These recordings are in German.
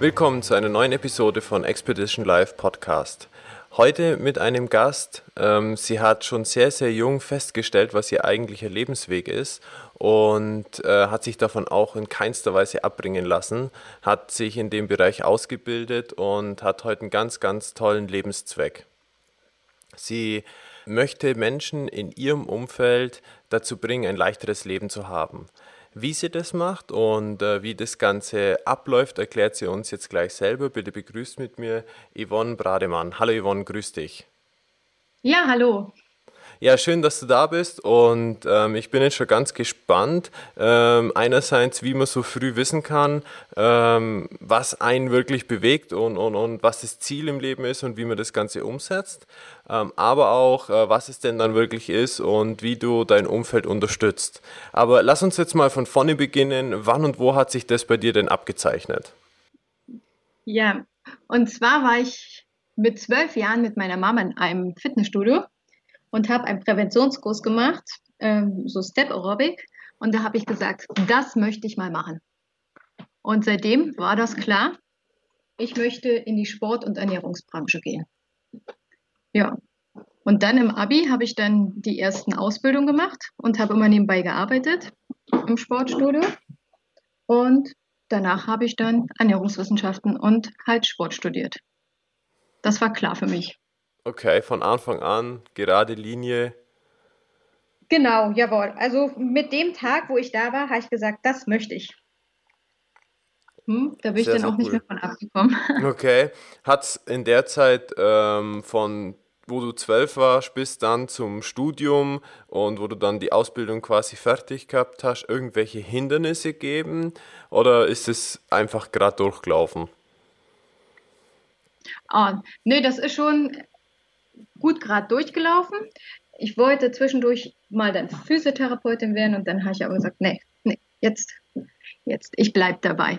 Willkommen zu einer neuen Episode von Expedition Live Podcast. Heute mit einem Gast. Ähm, sie hat schon sehr, sehr jung festgestellt, was ihr eigentlicher Lebensweg ist und äh, hat sich davon auch in keinster Weise abbringen lassen, hat sich in dem Bereich ausgebildet und hat heute einen ganz, ganz tollen Lebenszweck. Sie möchte Menschen in ihrem Umfeld dazu bringen, ein leichteres Leben zu haben. Wie sie das macht und äh, wie das Ganze abläuft, erklärt sie uns jetzt gleich selber. Bitte begrüßt mit mir Yvonne Brademann. Hallo Yvonne, grüß dich. Ja, hallo. Ja, schön, dass du da bist und ähm, ich bin jetzt schon ganz gespannt. Ähm, einerseits, wie man so früh wissen kann, ähm, was einen wirklich bewegt und, und, und was das Ziel im Leben ist und wie man das Ganze umsetzt, ähm, aber auch, äh, was es denn dann wirklich ist und wie du dein Umfeld unterstützt. Aber lass uns jetzt mal von vorne beginnen. Wann und wo hat sich das bei dir denn abgezeichnet? Ja, und zwar war ich mit zwölf Jahren mit meiner Mama in einem Fitnessstudio und habe einen Präventionskurs gemacht, ähm, so Step Aerobic. Und da habe ich gesagt, das möchte ich mal machen. Und seitdem war das klar, ich möchte in die Sport- und Ernährungsbranche gehen. Ja. Und dann im Abi habe ich dann die ersten Ausbildungen gemacht und habe immer nebenbei gearbeitet im Sportstudio. Und danach habe ich dann Ernährungswissenschaften und halt Sport studiert. Das war klar für mich. Okay, von Anfang an, gerade Linie. Genau, jawohl. Also mit dem Tag, wo ich da war, habe ich gesagt, das möchte ich. Hm, da bin sehr, ich dann auch cool. nicht mehr von abgekommen. Okay. Hat es in der Zeit ähm, von wo du zwölf warst, bis dann zum Studium und wo du dann die Ausbildung quasi fertig gehabt hast, irgendwelche Hindernisse gegeben oder ist es einfach gerade durchgelaufen? Oh, nee, das ist schon gut gerade durchgelaufen. Ich wollte zwischendurch mal dann Physiotherapeutin werden und dann habe ich aber gesagt, nee, nee, jetzt, jetzt, ich bleibe dabei.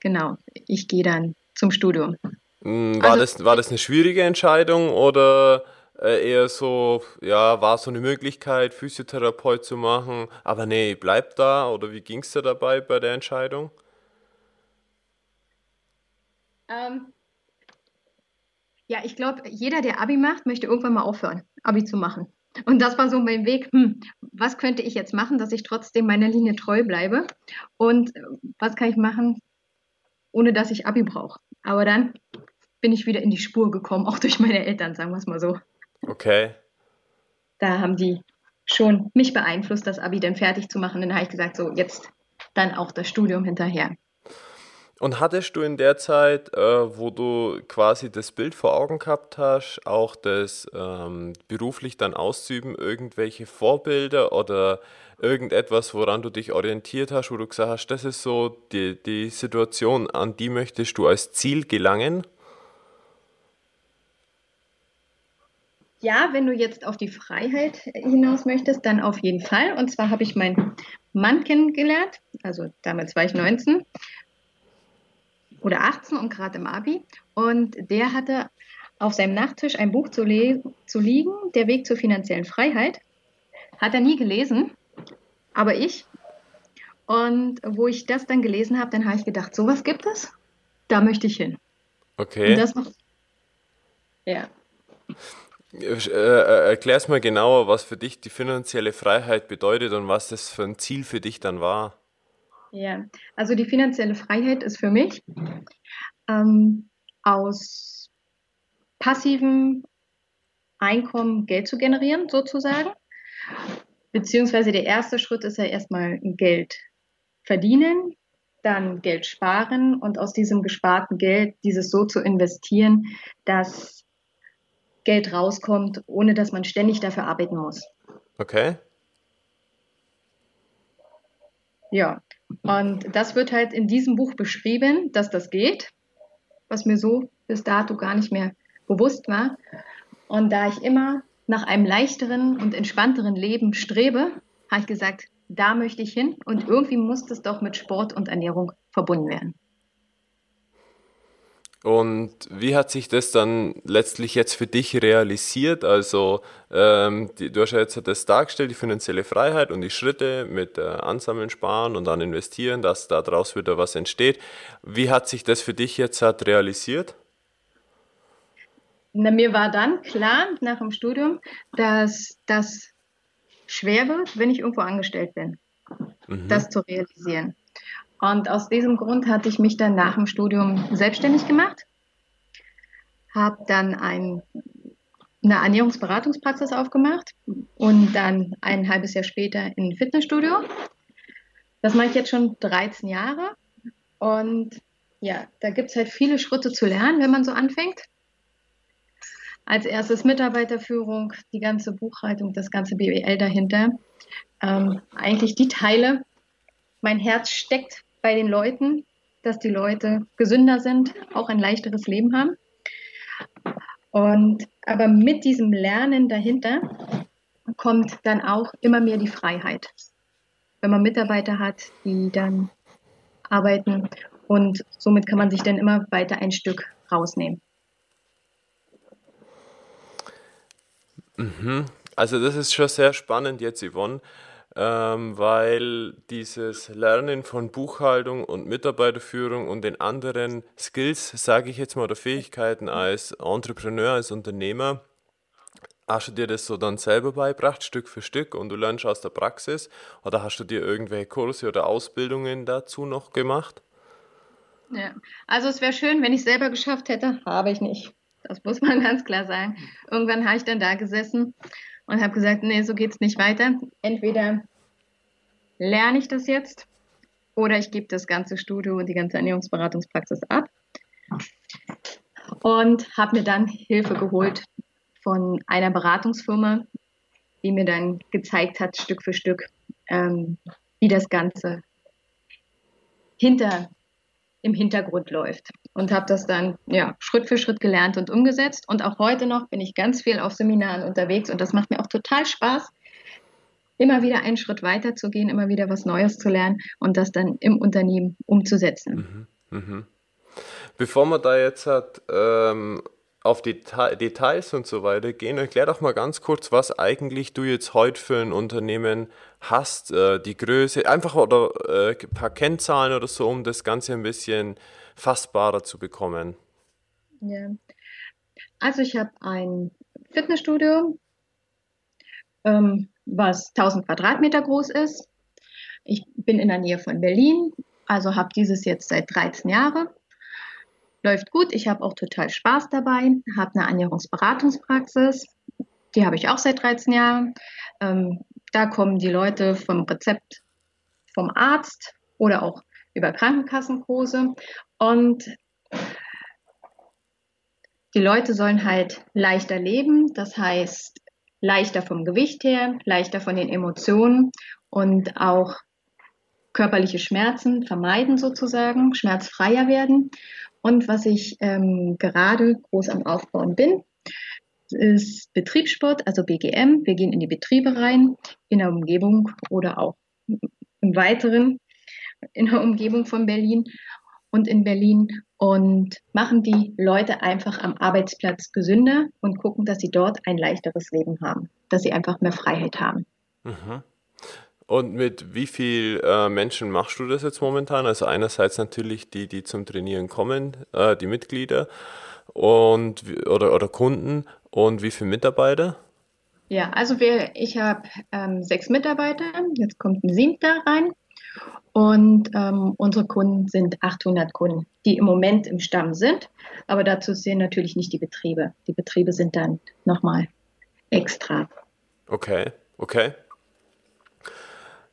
Genau, ich gehe dann zum Studium. Hm, war, also, das, war das eine schwierige Entscheidung oder äh, eher so, ja, war so eine Möglichkeit, Physiotherapeut zu machen, aber nee, bleib da oder wie ging es dir dabei bei der Entscheidung? Ähm, ja, ich glaube, jeder, der Abi macht, möchte irgendwann mal aufhören, Abi zu machen. Und das war so mein Weg, hm, was könnte ich jetzt machen, dass ich trotzdem meiner Linie treu bleibe? Und äh, was kann ich machen, ohne dass ich Abi brauche? Aber dann bin ich wieder in die Spur gekommen, auch durch meine Eltern, sagen wir es mal so. Okay. Da haben die schon mich beeinflusst, das Abi dann fertig zu machen. Dann habe ich gesagt, so jetzt dann auch das Studium hinterher. Und hattest du in der Zeit, äh, wo du quasi das Bild vor Augen gehabt hast, auch das ähm, beruflich dann auszuüben, irgendwelche Vorbilder oder irgendetwas, woran du dich orientiert hast, wo du gesagt hast, das ist so die, die Situation, an die möchtest du als Ziel gelangen? Ja, wenn du jetzt auf die Freiheit hinaus möchtest, dann auf jeden Fall. Und zwar habe ich meinen Mann kennengelernt, also damals war ich 19 oder 18 und gerade im Abi. Und der hatte auf seinem Nachttisch ein Buch zu, zu liegen, Der Weg zur finanziellen Freiheit. Hat er nie gelesen, aber ich. Und wo ich das dann gelesen habe, dann habe ich gedacht, sowas gibt es? Da möchte ich hin. Okay. Und das noch, ja. Äh, äh, erklär's mal genauer, was für dich die finanzielle Freiheit bedeutet und was das für ein Ziel für dich dann war. Ja, also die finanzielle Freiheit ist für mich ähm, aus passivem Einkommen Geld zu generieren, sozusagen. Beziehungsweise der erste Schritt ist ja erstmal Geld verdienen, dann Geld sparen und aus diesem gesparten Geld dieses so zu investieren, dass Geld rauskommt, ohne dass man ständig dafür arbeiten muss. Okay. Ja, und das wird halt in diesem Buch beschrieben, dass das geht. was mir so bis dato gar nicht mehr bewusst war. Und da ich immer nach einem leichteren und entspannteren Leben strebe, habe ich gesagt, da möchte ich hin und irgendwie muss das doch mit Sport und Ernährung verbunden werden. Und wie hat sich das dann letztlich jetzt für dich realisiert? Also ähm, die, du hast ja jetzt das dargestellt, die finanzielle Freiheit und die Schritte mit äh, Ansammeln, Sparen und dann investieren, dass daraus wieder was entsteht. Wie hat sich das für dich jetzt hat realisiert? Na, mir war dann klar nach dem Studium, dass das schwer wird, wenn ich irgendwo angestellt bin, mhm. das zu realisieren. Und aus diesem Grund hatte ich mich dann nach dem Studium selbstständig gemacht, habe dann ein, eine Ernährungsberatungspraxis aufgemacht und dann ein halbes Jahr später ein Fitnessstudio. Das mache ich jetzt schon 13 Jahre und ja, da gibt es halt viele Schritte zu lernen, wenn man so anfängt. Als erstes Mitarbeiterführung, die ganze Buchhaltung, das ganze BWL dahinter. Ähm, eigentlich die Teile. Mein Herz steckt bei den Leuten, dass die Leute gesünder sind, auch ein leichteres Leben haben. Und aber mit diesem Lernen dahinter kommt dann auch immer mehr die Freiheit. Wenn man Mitarbeiter hat, die dann arbeiten und somit kann man sich dann immer weiter ein Stück rausnehmen. Mhm. Also das ist schon sehr spannend jetzt, Yvonne, ähm, weil dieses Lernen von Buchhaltung und Mitarbeiterführung und den anderen Skills, sage ich jetzt mal, oder Fähigkeiten als Entrepreneur, als Unternehmer, Hast du dir das so dann selber beigebracht, Stück für Stück, und du lernst aus der Praxis? Oder hast du dir irgendwelche Kurse oder Ausbildungen dazu noch gemacht? Ja, also es wäre schön, wenn ich es selber geschafft hätte, habe ich nicht. Das muss man ganz klar sagen. Irgendwann habe ich dann da gesessen und habe gesagt, nee, so geht es nicht weiter. Entweder lerne ich das jetzt oder ich gebe das ganze Studio und die ganze Ernährungsberatungspraxis ab. Und habe mir dann Hilfe geholt von einer Beratungsfirma, die mir dann gezeigt hat, Stück für Stück, ähm, wie das Ganze hinter im Hintergrund läuft. Und habe das dann ja, Schritt für Schritt gelernt und umgesetzt. Und auch heute noch bin ich ganz viel auf Seminaren unterwegs und das macht mir auch total Spaß, immer wieder einen Schritt weiter zu gehen, immer wieder was Neues zu lernen und das dann im Unternehmen umzusetzen. Mhm, mh. Bevor man da jetzt hat, ähm, auf die Details und so weiter gehen, erklär doch mal ganz kurz, was eigentlich du jetzt heute für ein Unternehmen hast, äh, die Größe, einfach oder äh, ein paar Kennzahlen oder so, um das Ganze ein bisschen fassbarer zu bekommen. Ja. Also ich habe ein Fitnessstudio, ähm, was 1000 Quadratmeter groß ist. Ich bin in der Nähe von Berlin, also habe dieses jetzt seit 13 Jahren läuft gut. Ich habe auch total Spaß dabei, habe eine Ernährungsberatungspraxis, die habe ich auch seit 13 Jahren. Ähm, da kommen die Leute vom Rezept vom Arzt oder auch über Krankenkassenkurse und die Leute sollen halt leichter leben, das heißt leichter vom Gewicht her, leichter von den Emotionen und auch körperliche Schmerzen vermeiden sozusagen, schmerzfreier werden. Und was ich ähm, gerade groß am Aufbauen bin, ist Betriebssport, also BGM. Wir gehen in die Betriebe rein, in der Umgebung oder auch im Weiteren in der Umgebung von Berlin und in Berlin und machen die Leute einfach am Arbeitsplatz gesünder und gucken, dass sie dort ein leichteres Leben haben, dass sie einfach mehr Freiheit haben. Mhm. Und mit wie vielen äh, Menschen machst du das jetzt momentan? Also einerseits natürlich die, die zum Trainieren kommen, äh, die Mitglieder und oder, oder Kunden und wie viele Mitarbeiter? Ja, also wir, ich habe ähm, sechs Mitarbeiter, jetzt kommt ein siebter rein und ähm, unsere Kunden sind 800 Kunden, die im Moment im Stamm sind, aber dazu sehen natürlich nicht die Betriebe. Die Betriebe sind dann nochmal extra. Okay, okay.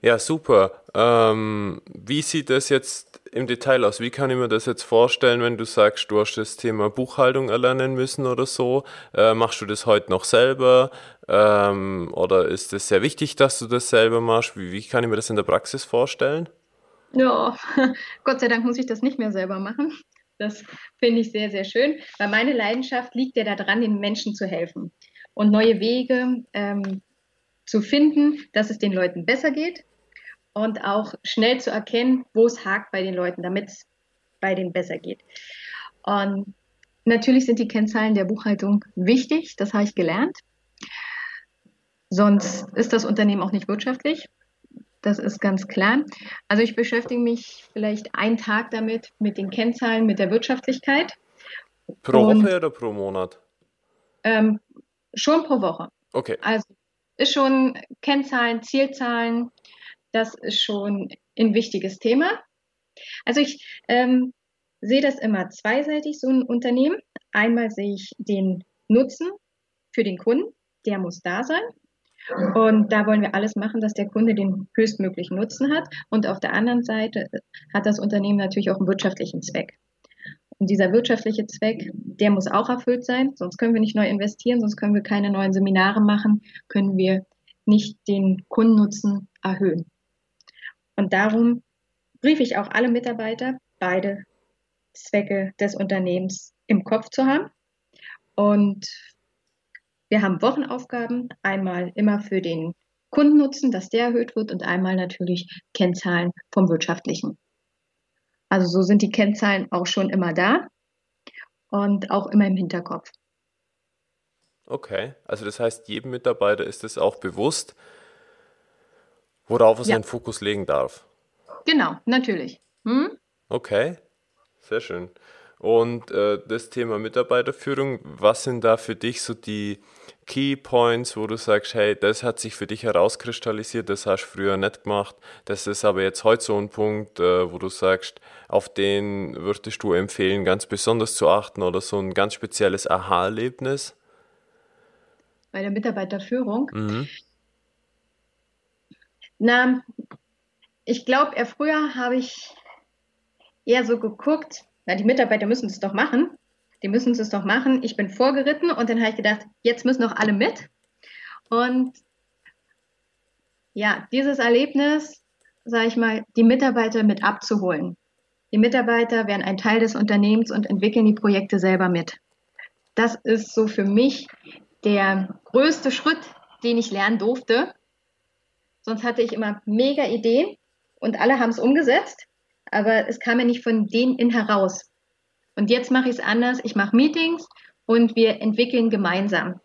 Ja, super. Ähm, wie sieht das jetzt im Detail aus? Wie kann ich mir das jetzt vorstellen, wenn du sagst, du hast das Thema Buchhaltung erlernen müssen oder so? Äh, machst du das heute noch selber? Ähm, oder ist es sehr wichtig, dass du das selber machst? Wie, wie kann ich mir das in der Praxis vorstellen? Ja, Gott sei Dank muss ich das nicht mehr selber machen. Das finde ich sehr, sehr schön, weil meine Leidenschaft liegt ja daran, den Menschen zu helfen und neue Wege ähm, zu finden, dass es den Leuten besser geht und auch schnell zu erkennen, wo es hakt bei den Leuten, damit es bei denen besser geht. Und natürlich sind die Kennzahlen der Buchhaltung wichtig, das habe ich gelernt. Sonst ist das Unternehmen auch nicht wirtschaftlich. Das ist ganz klar. Also ich beschäftige mich vielleicht einen Tag damit, mit den Kennzahlen, mit der Wirtschaftlichkeit. Pro Und, Woche oder pro Monat? Ähm, schon pro Woche. Okay. Also ist schon Kennzahlen, Zielzahlen, das ist schon ein wichtiges Thema. Also ich ähm, sehe das immer zweiseitig, so ein Unternehmen. Einmal sehe ich den Nutzen für den Kunden, der muss da sein. Und da wollen wir alles machen, dass der Kunde den höchstmöglichen Nutzen hat. Und auf der anderen Seite hat das Unternehmen natürlich auch einen wirtschaftlichen Zweck. Und dieser wirtschaftliche Zweck, der muss auch erfüllt sein, sonst können wir nicht neu investieren, sonst können wir keine neuen Seminare machen, können wir nicht den Kundennutzen erhöhen. Und darum briefe ich auch alle Mitarbeiter, beide Zwecke des Unternehmens im Kopf zu haben. Und wir haben Wochenaufgaben, einmal immer für den Kundennutzen, dass der erhöht wird und einmal natürlich Kennzahlen vom Wirtschaftlichen. Also so sind die Kennzahlen auch schon immer da und auch immer im Hinterkopf. Okay, also das heißt, jedem Mitarbeiter ist es auch bewusst, worauf er ja. seinen Fokus legen darf. Genau, natürlich. Hm? Okay, sehr schön. Und äh, das Thema Mitarbeiterführung, was sind da für dich so die Key Points, wo du sagst, hey, das hat sich für dich herauskristallisiert, das hast du früher nicht gemacht, das ist aber jetzt heute so ein Punkt, äh, wo du sagst, auf den würdest du empfehlen, ganz besonders zu achten oder so ein ganz spezielles Aha-Erlebnis? Bei der Mitarbeiterführung? Mhm. Na, ich glaube, früher habe ich eher so geguckt, na, die Mitarbeiter müssen es doch machen. Die müssen es doch machen. Ich bin vorgeritten und dann habe ich gedacht, jetzt müssen doch alle mit. Und ja, dieses Erlebnis, sage ich mal, die Mitarbeiter mit abzuholen. Die Mitarbeiter werden ein Teil des Unternehmens und entwickeln die Projekte selber mit. Das ist so für mich der größte Schritt, den ich lernen durfte. Sonst hatte ich immer mega Ideen und alle haben es umgesetzt aber es kam ja nicht von denen in heraus. Und jetzt mache ich es anders. Ich mache Meetings und wir entwickeln gemeinsam.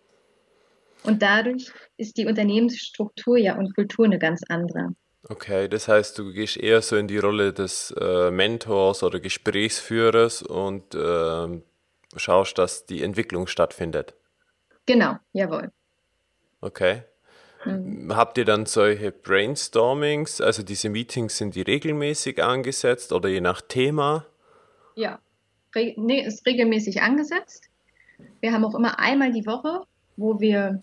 Und dadurch ist die Unternehmensstruktur ja und Kultur eine ganz andere. Okay, das heißt, du gehst eher so in die Rolle des äh, Mentors oder Gesprächsführers und äh, schaust, dass die Entwicklung stattfindet. Genau, jawohl. Okay. Mhm. Habt ihr dann solche Brainstormings, also diese Meetings sind die regelmäßig angesetzt oder je nach Thema? Ja, Re nee, ist regelmäßig angesetzt. Wir haben auch immer einmal die Woche, wo wir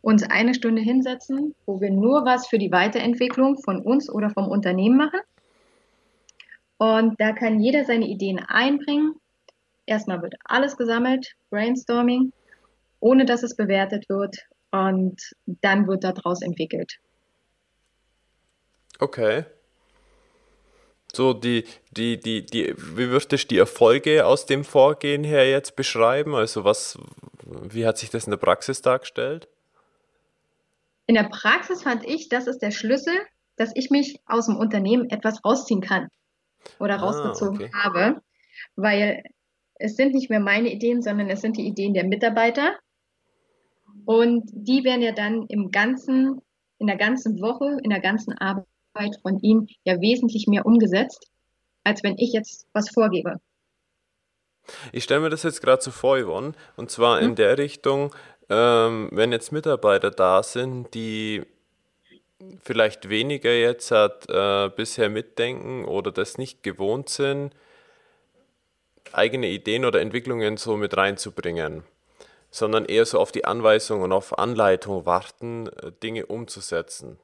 uns eine Stunde hinsetzen, wo wir nur was für die Weiterentwicklung von uns oder vom Unternehmen machen. Und da kann jeder seine Ideen einbringen. Erstmal wird alles gesammelt, Brainstorming, ohne dass es bewertet wird und dann wird daraus entwickelt. Okay. So, die, die, die, die, wie würdest du die Erfolge aus dem Vorgehen her jetzt beschreiben? Also was, wie hat sich das in der Praxis dargestellt? In der Praxis fand ich, das ist der Schlüssel, dass ich mich aus dem Unternehmen etwas rausziehen kann oder ah, rausgezogen okay. habe, weil es sind nicht mehr meine Ideen, sondern es sind die Ideen der Mitarbeiter und die werden ja dann im ganzen, in der ganzen Woche, in der ganzen Arbeit von ihnen ja wesentlich mehr umgesetzt, als wenn ich jetzt was vorgebe. Ich stelle mir das jetzt gerade so vor, Yvonne, und zwar hm? in der Richtung, ähm, wenn jetzt Mitarbeiter da sind, die vielleicht weniger jetzt hat, äh, bisher mitdenken oder das nicht gewohnt sind, eigene Ideen oder Entwicklungen so mit reinzubringen sondern eher so auf die Anweisung und auf Anleitung warten, äh, Dinge umzusetzen.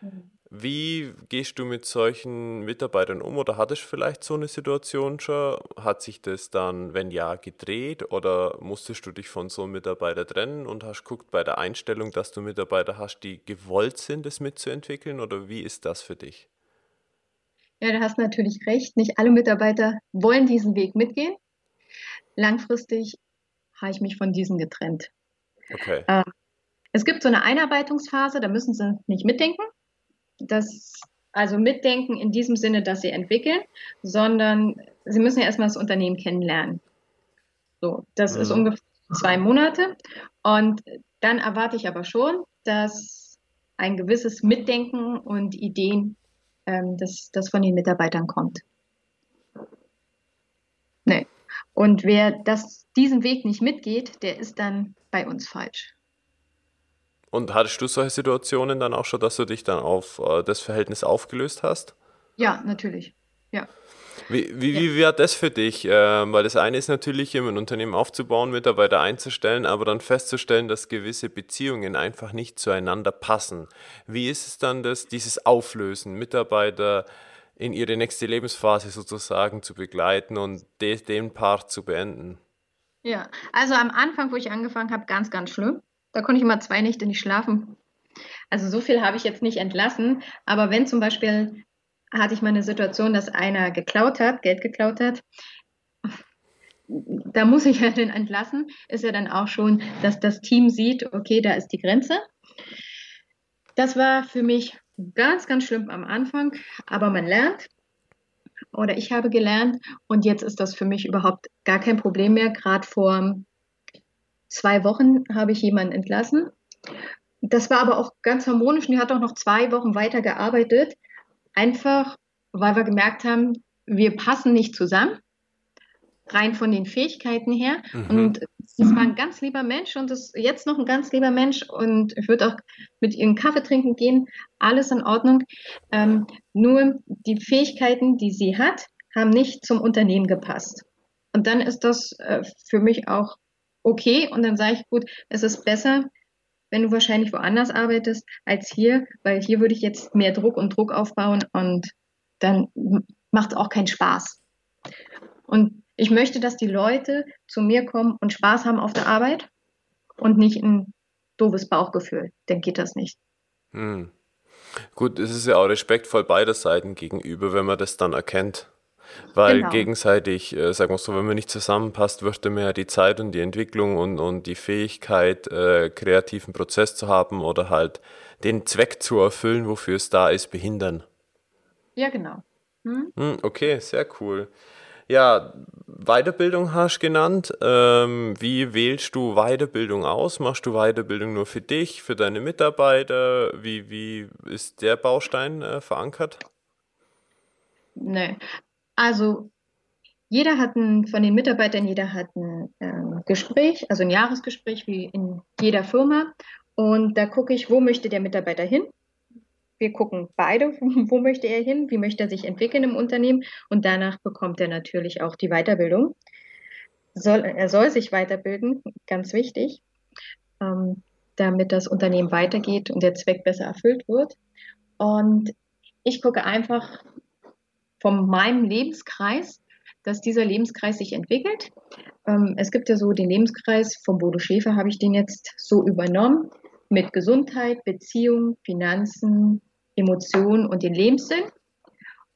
Mhm. Wie gehst du mit solchen Mitarbeitern um oder hattest du vielleicht so eine Situation schon? Hat sich das dann, wenn ja, gedreht oder musstest du dich von so einem Mitarbeiter trennen und hast geguckt bei der Einstellung, dass du Mitarbeiter hast, die gewollt sind, das mitzuentwickeln oder wie ist das für dich? Ja, du hast natürlich recht. Nicht alle Mitarbeiter wollen diesen Weg mitgehen. Langfristig habe ich mich von diesen getrennt. Okay. Ähm, es gibt so eine Einarbeitungsphase, da müssen sie nicht mitdenken. Das, also mitdenken in diesem Sinne, dass sie entwickeln, sondern sie müssen ja erstmal das Unternehmen kennenlernen. So, das mhm. ist ungefähr zwei Monate. Und dann erwarte ich aber schon, dass ein gewisses Mitdenken und Ideen, ähm, das, das von den Mitarbeitern kommt. Nee. Und wer das, diesen Weg nicht mitgeht, der ist dann bei uns falsch. Und hattest du solche Situationen dann auch schon, dass du dich dann auf äh, das Verhältnis aufgelöst hast? Ja, natürlich. Ja. Wie, wie, wie wäre das für dich? Ähm, weil das eine ist natürlich, ein Unternehmen aufzubauen, Mitarbeiter einzustellen, aber dann festzustellen, dass gewisse Beziehungen einfach nicht zueinander passen. Wie ist es dann, das, dieses Auflösen, Mitarbeiter in ihre nächste Lebensphase sozusagen zu begleiten und de, den Part zu beenden? Ja, also am Anfang, wo ich angefangen habe, ganz, ganz schlimm. Da konnte ich immer zwei Nächte nicht schlafen. Also so viel habe ich jetzt nicht entlassen, aber wenn zum Beispiel hatte ich mal eine Situation, dass einer geklaut hat, Geld geklaut hat. Da muss ich ja den entlassen. Ist ja dann auch schon, dass das Team sieht, okay, da ist die Grenze. Das war für mich ganz, ganz schlimm am Anfang, aber man lernt. Oder ich habe gelernt und jetzt ist das für mich überhaupt gar kein Problem mehr. Gerade vor zwei Wochen habe ich jemanden entlassen. Das war aber auch ganz harmonisch und die hat auch noch zwei Wochen weiter gearbeitet. Einfach, weil wir gemerkt haben, wir passen nicht zusammen, rein von den Fähigkeiten her. Mhm. Und es war ein ganz lieber Mensch und ist jetzt noch ein ganz lieber Mensch und ich würde auch mit ihren Kaffee trinken gehen, alles in Ordnung. Ähm, nur die Fähigkeiten, die sie hat, haben nicht zum Unternehmen gepasst. Und dann ist das äh, für mich auch okay und dann sage ich, gut, es ist besser, wenn du wahrscheinlich woanders arbeitest als hier, weil hier würde ich jetzt mehr Druck und Druck aufbauen und dann macht es auch keinen Spaß. Und ich möchte, dass die Leute zu mir kommen und Spaß haben auf der Arbeit und nicht ein doofes Bauchgefühl. Dann geht das nicht. Hm. Gut, es ist ja auch respektvoll beider Seiten gegenüber, wenn man das dann erkennt. Weil genau. gegenseitig, äh, sagen wir so, wenn man nicht zusammenpasst, wird man ja die Zeit und die Entwicklung und, und die Fähigkeit, äh, kreativen Prozess zu haben oder halt den Zweck zu erfüllen, wofür es da ist, behindern. Ja, genau. Hm? Hm, okay, sehr cool. Ja, Weiterbildung hast du genannt. Ähm, wie wählst du Weiterbildung aus? Machst du Weiterbildung nur für dich, für deine Mitarbeiter? Wie, wie ist der Baustein äh, verankert? Nee, also jeder hat ein, von den Mitarbeitern, jeder hat ein äh, Gespräch, also ein Jahresgespräch wie in jeder Firma. Und da gucke ich, wo möchte der Mitarbeiter hin? Wir gucken beide, wo möchte er hin, wie möchte er sich entwickeln im Unternehmen. Und danach bekommt er natürlich auch die Weiterbildung. Soll, er soll sich weiterbilden, ganz wichtig, ähm, damit das Unternehmen weitergeht und der Zweck besser erfüllt wird. Und ich gucke einfach, von meinem Lebenskreis, dass dieser Lebenskreis sich entwickelt. Ähm, es gibt ja so den Lebenskreis von Bodo Schäfer, habe ich den jetzt so übernommen, mit Gesundheit, Beziehung, Finanzen, Emotionen und den Lebenssinn.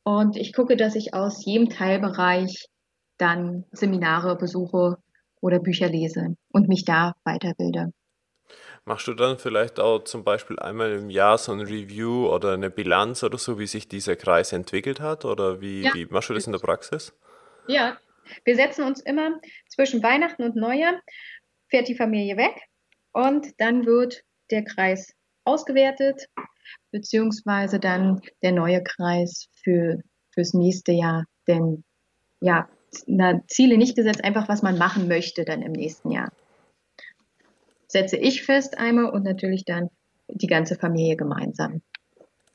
Und ich gucke, dass ich aus jedem Teilbereich dann Seminare besuche oder Bücher lese und mich da weiterbilde. Machst du dann vielleicht auch zum Beispiel einmal im Jahr so ein Review oder eine Bilanz oder so, wie sich dieser Kreis entwickelt hat? Oder wie, ja. wie machst du das in der Praxis? Ja, wir setzen uns immer zwischen Weihnachten und Neujahr, fährt die Familie weg und dann wird der Kreis ausgewertet, beziehungsweise dann der neue Kreis für, fürs nächste Jahr. Denn ja, na, Ziele nicht gesetzt, einfach was man machen möchte dann im nächsten Jahr setze ich fest einmal und natürlich dann die ganze Familie gemeinsam.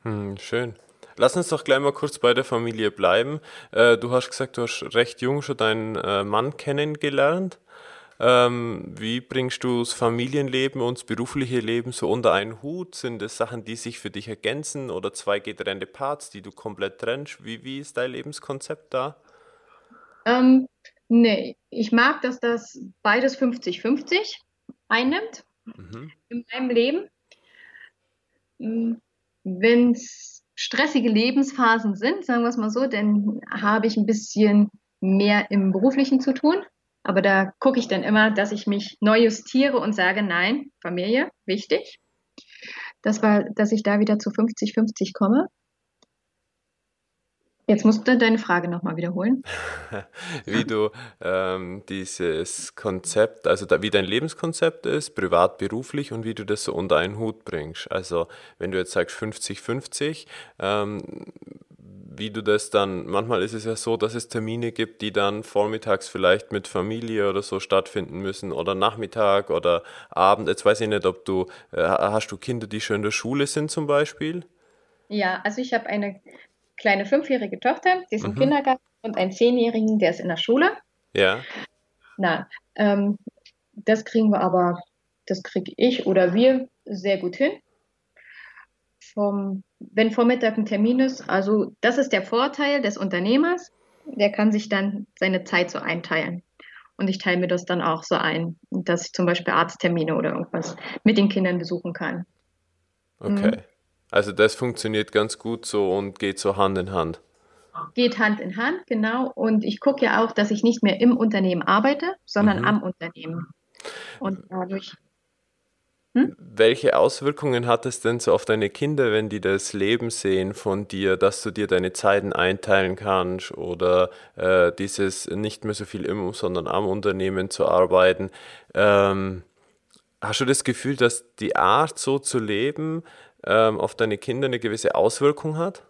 Hm, schön. Lass uns doch gleich mal kurz bei der Familie bleiben. Äh, du hast gesagt, du hast recht jung schon deinen äh, Mann kennengelernt. Ähm, wie bringst du das Familienleben und das berufliche Leben so unter einen Hut? Sind es Sachen, die sich für dich ergänzen oder zwei getrennte Parts, die du komplett trennst? Wie, wie ist dein Lebenskonzept da? Ähm, nee, ich mag, dass das beides 50-50 einnimmt mhm. in meinem Leben. Hm, Wenn es stressige Lebensphasen sind, sagen wir es mal so, dann habe ich ein bisschen mehr im Beruflichen zu tun. Aber da gucke ich dann immer, dass ich mich neu justiere und sage, nein, Familie, wichtig. Das war, dass ich da wieder zu 50-50 komme. Jetzt musst du deine Frage nochmal wiederholen. wie du ähm, dieses Konzept, also da, wie dein Lebenskonzept ist, privat, beruflich und wie du das so unter einen Hut bringst. Also wenn du jetzt sagst 50-50, ähm, wie du das dann, manchmal ist es ja so, dass es Termine gibt, die dann vormittags vielleicht mit Familie oder so stattfinden müssen oder Nachmittag oder Abend. Jetzt weiß ich nicht, ob du, äh, hast du Kinder, die schon in der Schule sind zum Beispiel? Ja, also ich habe eine kleine fünfjährige Tochter, die ist im mhm. Kindergarten und einen zehnjährigen, der ist in der Schule. Ja. Na, ähm, das kriegen wir aber, das kriege ich oder wir sehr gut hin. Vom, wenn Vormittag ein Termin ist, also das ist der Vorteil des Unternehmers, der kann sich dann seine Zeit so einteilen. Und ich teile mir das dann auch so ein, dass ich zum Beispiel Arzttermine oder irgendwas mit den Kindern besuchen kann. Okay. Mhm. Also das funktioniert ganz gut so und geht so Hand in Hand. Geht Hand in Hand, genau. Und ich gucke ja auch, dass ich nicht mehr im Unternehmen arbeite, sondern mhm. am Unternehmen. Und dadurch. Hm? Welche Auswirkungen hat es denn so auf deine Kinder, wenn die das Leben sehen von dir, dass du dir deine Zeiten einteilen kannst oder äh, dieses nicht mehr so viel im, sondern am Unternehmen zu arbeiten? Ähm, hast du das Gefühl, dass die Art so zu leben ähm, auf deine Kinder eine gewisse Auswirkung hat?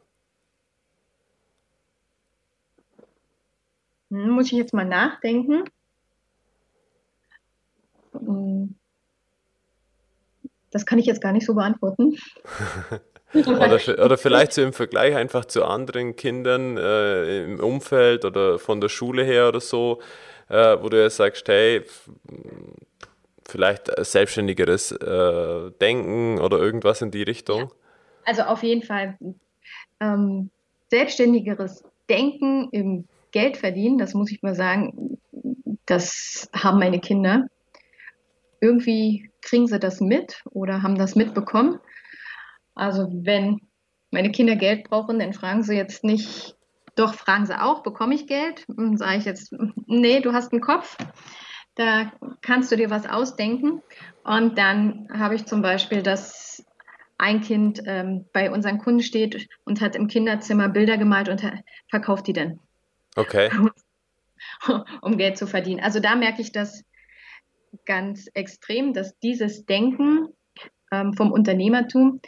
Muss ich jetzt mal nachdenken. Hm. Das kann ich jetzt gar nicht so beantworten. oder, oder, vielleicht so im Vergleich einfach zu anderen Kindern äh, im Umfeld oder von der Schule her oder so, äh, wo du ja sagst, hey, vielleicht selbstständigeres äh, Denken oder irgendwas in die Richtung? Also auf jeden Fall ähm, selbstständigeres Denken im Geld verdienen, das muss ich mal sagen, das haben meine Kinder. Irgendwie kriegen sie das mit oder haben das mitbekommen. Also wenn meine Kinder Geld brauchen, dann fragen sie jetzt nicht, doch fragen sie auch, bekomme ich Geld? Und sage ich jetzt, nee, du hast einen Kopf. Da kannst du dir was ausdenken. Und dann habe ich zum Beispiel, dass ein Kind ähm, bei unseren Kunden steht und hat im Kinderzimmer Bilder gemalt und verkauft die dann. Okay. um Geld zu verdienen. Also da merke ich das ganz extrem, dass dieses Denken ähm, vom Unternehmertum,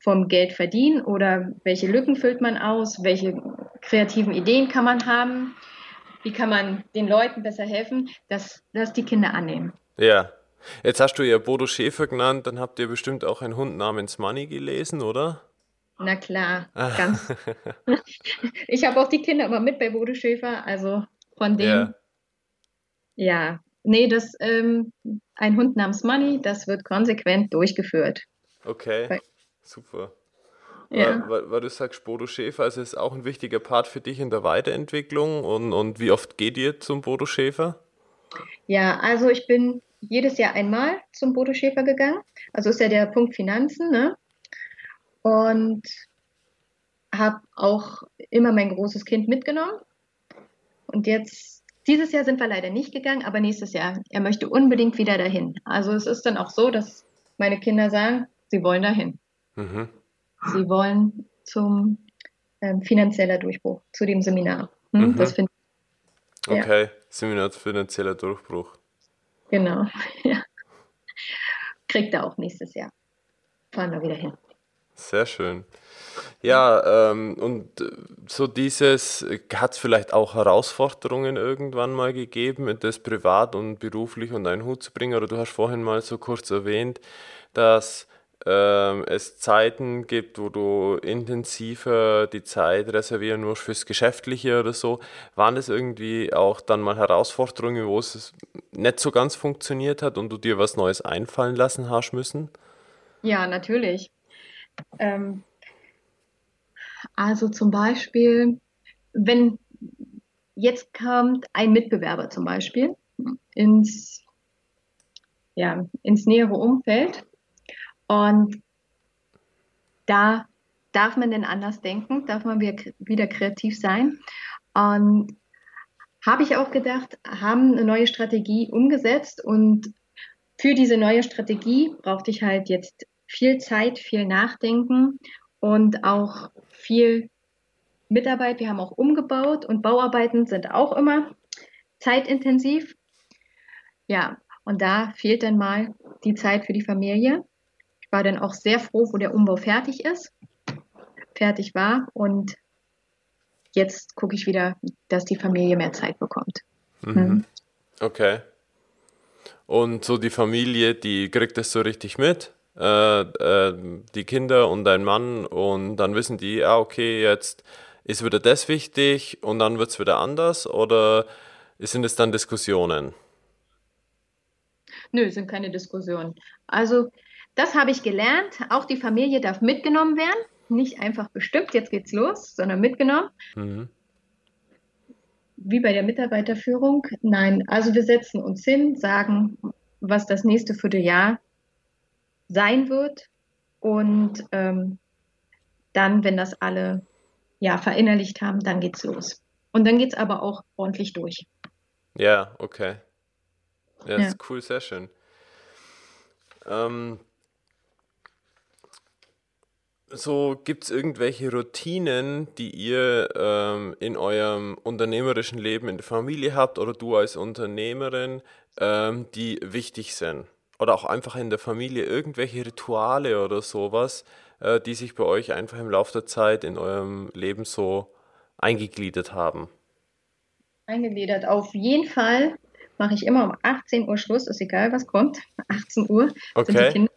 vom Geld verdienen oder welche Lücken füllt man aus, welche kreativen Ideen kann man haben, wie kann man den Leuten besser helfen, dass das die Kinder annehmen. Ja. Jetzt hast du ja Bodo Schäfer genannt, dann habt ihr bestimmt auch einen Hund namens Money gelesen, oder? Na klar, ah. ganz. ich habe auch die Kinder immer mit bei Bodo Schäfer, also von dem. Ja, ja. Nee, das ähm, ein Hund namens Money, das wird konsequent durchgeführt. Okay, super. Ja. Weil, weil, du sagst, Bodo Schäfer, also ist auch ein wichtiger Part für dich in der Weiterentwicklung. Und, und wie oft geht ihr zum Bodo Schäfer? Ja, also ich bin jedes Jahr einmal zum Bodo Schäfer gegangen. Also ist ja der Punkt Finanzen, ne? Und habe auch immer mein großes Kind mitgenommen. Und jetzt, dieses Jahr sind wir leider nicht gegangen, aber nächstes Jahr, er möchte unbedingt wieder dahin. Also es ist dann auch so, dass meine Kinder sagen, sie wollen dahin. Mhm. Sie wollen zum ähm, finanzieller Durchbruch, zu dem Seminar. Hm? Mhm. Das finde ja. Okay, Seminar finanzieller Durchbruch. Genau, ja. Kriegt er auch nächstes Jahr. Fahren wir wieder hin. Sehr schön. Ja, ähm, und so dieses, hat es vielleicht auch Herausforderungen irgendwann mal gegeben, das privat und beruflich unter einen Hut zu bringen? Oder du hast vorhin mal so kurz erwähnt, dass ähm, es Zeiten gibt, wo du intensiver die Zeit reservieren musst fürs Geschäftliche oder so. Waren das irgendwie auch dann mal Herausforderungen, wo es nicht so ganz funktioniert hat und du dir was Neues einfallen lassen hast müssen? Ja, natürlich. Ähm, also zum Beispiel, wenn jetzt kommt ein Mitbewerber zum Beispiel ins, ja, ins nähere Umfeld und da darf man denn anders denken? Darf man wieder kreativ sein? Und habe ich auch gedacht, haben eine neue Strategie umgesetzt und für diese neue Strategie brauchte ich halt jetzt viel Zeit, viel Nachdenken und auch viel Mitarbeit. Wir haben auch umgebaut und Bauarbeiten sind auch immer zeitintensiv. Ja, und da fehlt dann mal die Zeit für die Familie. Ich war dann auch sehr froh, wo der Umbau fertig ist, fertig war und jetzt gucke ich wieder, dass die Familie mehr Zeit bekommt. Mhm. Mhm. Okay. Und so die Familie, die kriegt das so richtig mit? Äh, äh, die Kinder und dein Mann und dann wissen die, ah, okay, jetzt ist wieder das wichtig und dann wird es wieder anders oder sind es dann Diskussionen? Nö, sind keine Diskussionen. Also das habe ich gelernt. Auch die Familie darf mitgenommen werden. Nicht einfach bestimmt, jetzt geht's los, sondern mitgenommen. Mhm. Wie bei der Mitarbeiterführung. Nein, also wir setzen uns hin, sagen, was das nächste Vierteljahr sein wird. Und ähm, dann, wenn das alle ja, verinnerlicht haben, dann geht's los. Und dann geht's aber auch ordentlich durch. Ja, okay. Ja, das ist cool, sehr schön. Ähm, so, gibt es irgendwelche Routinen, die ihr ähm, in eurem unternehmerischen Leben in der Familie habt oder du als Unternehmerin, ähm, die wichtig sind? Oder auch einfach in der Familie irgendwelche Rituale oder sowas, äh, die sich bei euch einfach im Laufe der Zeit in eurem Leben so eingegliedert haben? Eingegliedert. Auf jeden Fall mache ich immer um 18 Uhr Schluss, ist egal, was kommt. 18 Uhr okay. sind die Kinder.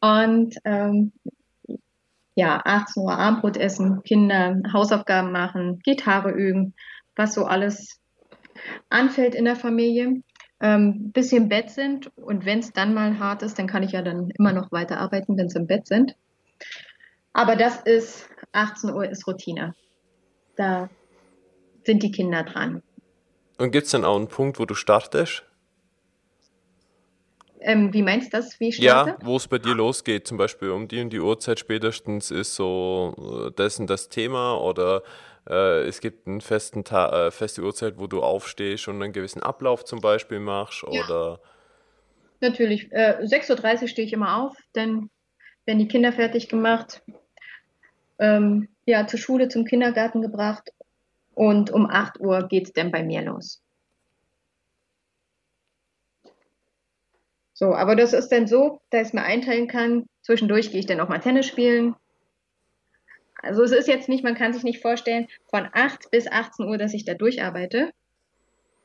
Und ähm, ja, 18 Uhr Abendbrot essen, Kinder Hausaufgaben machen, Gitarre üben, was so alles anfällt in der Familie. Ähm, bis sie im Bett sind und wenn es dann mal hart ist, dann kann ich ja dann immer noch weiterarbeiten, wenn sie im Bett sind. Aber das ist 18 Uhr ist Routine. Da sind die Kinder dran. Und gibt es dann auch einen Punkt, wo du startest? Ähm, wie meinst du das? Wie ich starte? Ja, wo es bei dir losgeht, zum Beispiel um die und die Uhrzeit spätestens ist so äh, das und das Thema oder äh, es gibt einen festen Ta äh, feste Uhrzeit, wo du aufstehst und einen gewissen Ablauf zum Beispiel machst ja. oder Natürlich. Äh, 6.30 Uhr stehe ich immer auf, denn wenn die Kinder fertig gemacht, ähm, ja, zur Schule, zum Kindergarten gebracht und um 8 Uhr geht es dann bei mir los. So, aber das ist dann so, dass ich mir einteilen kann. Zwischendurch gehe ich dann auch mal Tennis spielen. Also es ist jetzt nicht, man kann sich nicht vorstellen, von 8 bis 18 Uhr, dass ich da durcharbeite,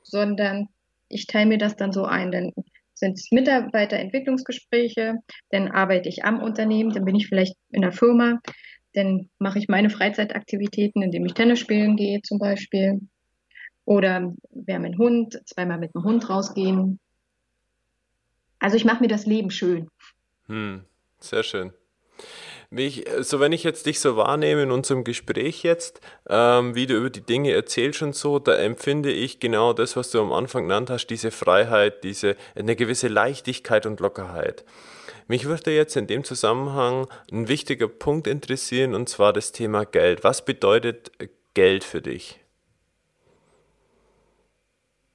sondern ich teile mir das dann so ein. Dann sind es Mitarbeiterentwicklungsgespräche, dann arbeite ich am Unternehmen, dann bin ich vielleicht in der Firma, dann mache ich meine Freizeitaktivitäten, indem ich Tennis spielen gehe zum Beispiel. Oder wir haben einen Hund, zweimal mit dem Hund rausgehen. Also ich mache mir das Leben schön. Hm, sehr schön. Ich, so wenn ich jetzt dich so wahrnehme in unserem Gespräch jetzt, ähm, wie du über die Dinge erzählst und so, da empfinde ich genau das, was du am Anfang genannt hast, diese Freiheit, diese eine gewisse Leichtigkeit und Lockerheit. Mich würde jetzt in dem Zusammenhang ein wichtiger Punkt interessieren, und zwar das Thema Geld. Was bedeutet Geld für dich?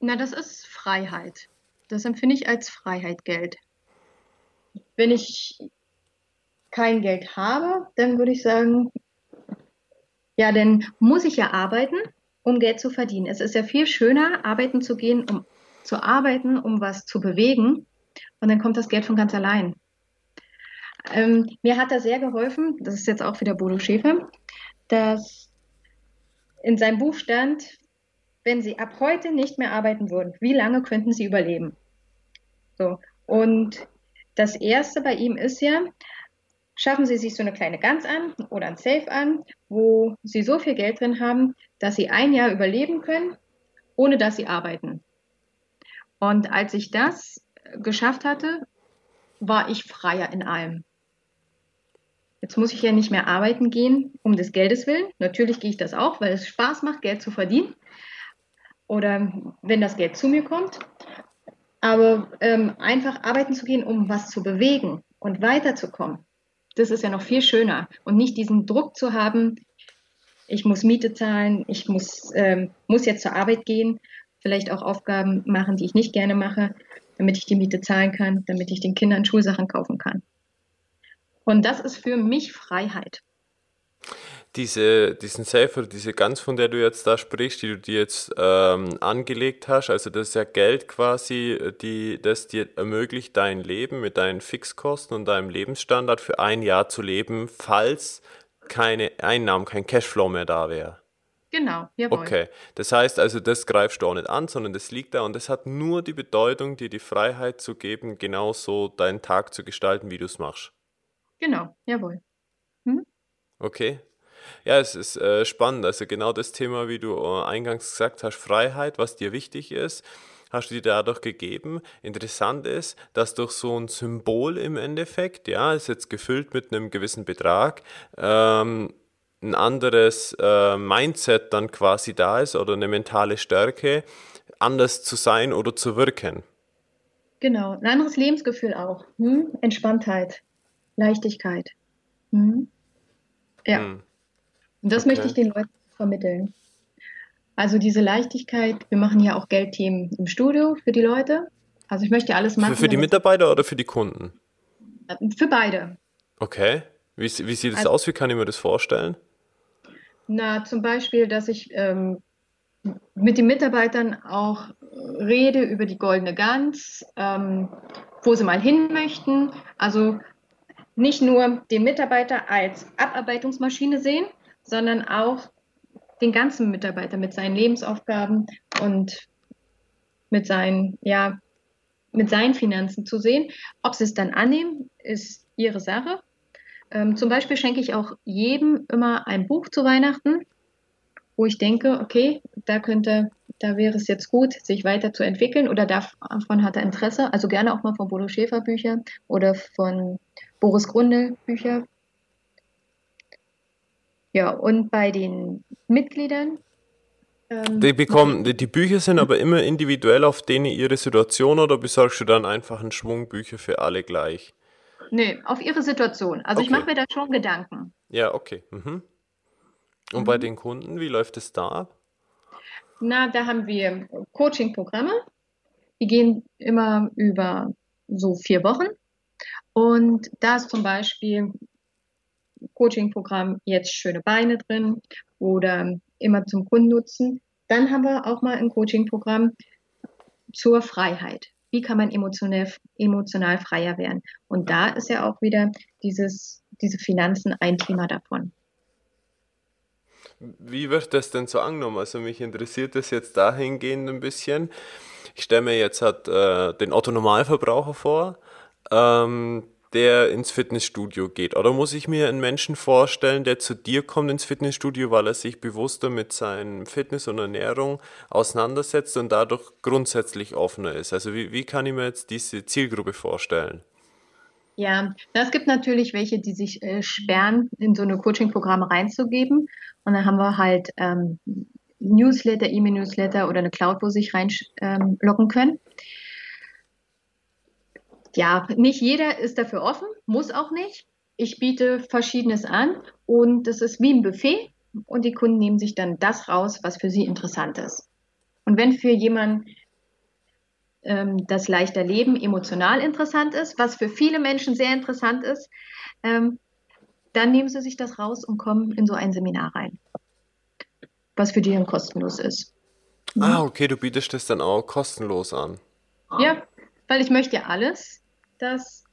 Na, das ist Freiheit. Das empfinde ich als Freiheit, Geld. Wenn ich kein Geld habe, dann würde ich sagen, ja, dann muss ich ja arbeiten, um Geld zu verdienen. Es ist ja viel schöner, arbeiten zu gehen, um zu arbeiten, um was zu bewegen. Und dann kommt das Geld von ganz allein. Ähm, mir hat er sehr geholfen, das ist jetzt auch wieder Bodo Schäfer, dass in seinem Buch stand, wenn Sie ab heute nicht mehr arbeiten würden, wie lange könnten Sie überleben? So. Und das erste bei ihm ist ja, schaffen Sie sich so eine kleine Gans an oder ein Safe an, wo Sie so viel Geld drin haben, dass Sie ein Jahr überleben können, ohne dass Sie arbeiten. Und als ich das geschafft hatte, war ich freier in allem. Jetzt muss ich ja nicht mehr arbeiten gehen, um des Geldes willen. Natürlich gehe ich das auch, weil es Spaß macht, Geld zu verdienen. Oder wenn das Geld zu mir kommt. Aber ähm, einfach arbeiten zu gehen, um was zu bewegen und weiterzukommen. Das ist ja noch viel schöner. Und nicht diesen Druck zu haben, ich muss Miete zahlen, ich muss, ähm, muss jetzt zur Arbeit gehen, vielleicht auch Aufgaben machen, die ich nicht gerne mache, damit ich die Miete zahlen kann, damit ich den Kindern Schulsachen kaufen kann. Und das ist für mich Freiheit. Diese, diesen Safer, diese Gans, von der du jetzt da sprichst, die du dir jetzt ähm, angelegt hast, also das ist ja Geld quasi, die, das dir ermöglicht, dein Leben mit deinen Fixkosten und deinem Lebensstandard für ein Jahr zu leben, falls keine Einnahmen, kein Cashflow mehr da wäre. Genau, jawohl. Okay, das heißt also, das greifst du auch nicht an, sondern das liegt da und das hat nur die Bedeutung, dir die Freiheit zu geben, genauso deinen Tag zu gestalten, wie du es machst. Genau, jawohl. Hm? Okay. Ja, es ist äh, spannend. Also genau das Thema, wie du äh, eingangs gesagt hast, Freiheit, was dir wichtig ist, hast du dir dadurch gegeben. Interessant ist, dass durch so ein Symbol im Endeffekt, ja, ist jetzt gefüllt mit einem gewissen Betrag, ähm, ein anderes äh, Mindset dann quasi da ist oder eine mentale Stärke, anders zu sein oder zu wirken. Genau, ein anderes Lebensgefühl auch. Hm? Entspanntheit. Leichtigkeit. Mhm. Ja. Mhm. Und das okay. möchte ich den Leuten vermitteln. Also diese Leichtigkeit, wir machen ja auch Geldthemen im Studio für die Leute. Also ich möchte alles machen. Für, für die Mitarbeiter oder für die Kunden? Für beide. Okay. Wie, wie sieht es also, aus? Wie kann ich mir das vorstellen? Na, zum Beispiel, dass ich ähm, mit den Mitarbeitern auch rede über die goldene Gans, ähm, wo sie mal hin möchten. Also nicht nur den Mitarbeiter als Abarbeitungsmaschine sehen, sondern auch den ganzen Mitarbeiter mit seinen Lebensaufgaben und mit seinen, ja, mit seinen Finanzen zu sehen. Ob sie es dann annehmen, ist ihre Sache. Ähm, zum Beispiel schenke ich auch jedem immer ein Buch zu Weihnachten, wo ich denke, okay, da könnte, da wäre es jetzt gut, sich weiterzuentwickeln oder davon hat er Interesse. Also gerne auch mal von Bodo Schäfer Bücher oder von Boris Grundel Bücher. Ja, und bei den Mitgliedern. Ähm, die, bekommen, die, die Bücher sind aber immer individuell auf denen ihre Situation oder besorgst du dann einfach einen Schwung Bücher für alle gleich? Nee, auf ihre Situation. Also okay. ich mache mir da schon Gedanken. Ja, okay. Mhm. Und mhm. bei den Kunden, wie läuft es da ab? Na, da haben wir Coaching-Programme. Die gehen immer über so vier Wochen. Und da ist zum Beispiel Coaching-Programm jetzt schöne Beine drin oder immer zum Kundennutzen. Dann haben wir auch mal ein Coaching-Programm zur Freiheit. Wie kann man emotional, emotional freier werden? Und da ist ja auch wieder dieses, diese Finanzen ein Thema davon. Wie wird das denn so angenommen? Also mich interessiert das jetzt dahingehend ein bisschen. Ich stelle mir jetzt halt, äh, den Otto Normalverbraucher vor, ähm, der ins Fitnessstudio geht? Oder muss ich mir einen Menschen vorstellen, der zu dir kommt ins Fitnessstudio, weil er sich bewusster mit seinem Fitness und Ernährung auseinandersetzt und dadurch grundsätzlich offener ist? Also wie, wie kann ich mir jetzt diese Zielgruppe vorstellen? Ja, es gibt natürlich welche, die sich äh, sperren, in so eine Coaching-Programme reinzugeben. Und dann haben wir halt ähm, Newsletter, E-Mail-Newsletter oder eine Cloud, wo sie sich reinloggen ähm, können ja, nicht jeder ist dafür offen, muss auch nicht. Ich biete Verschiedenes an und das ist wie ein Buffet und die Kunden nehmen sich dann das raus, was für sie interessant ist. Und wenn für jemanden ähm, das leichter Leben emotional interessant ist, was für viele Menschen sehr interessant ist, ähm, dann nehmen sie sich das raus und kommen in so ein Seminar rein, was für die dann kostenlos ist. Ah, okay, du bietest das dann auch kostenlos an. Ja, weil ich möchte ja alles dass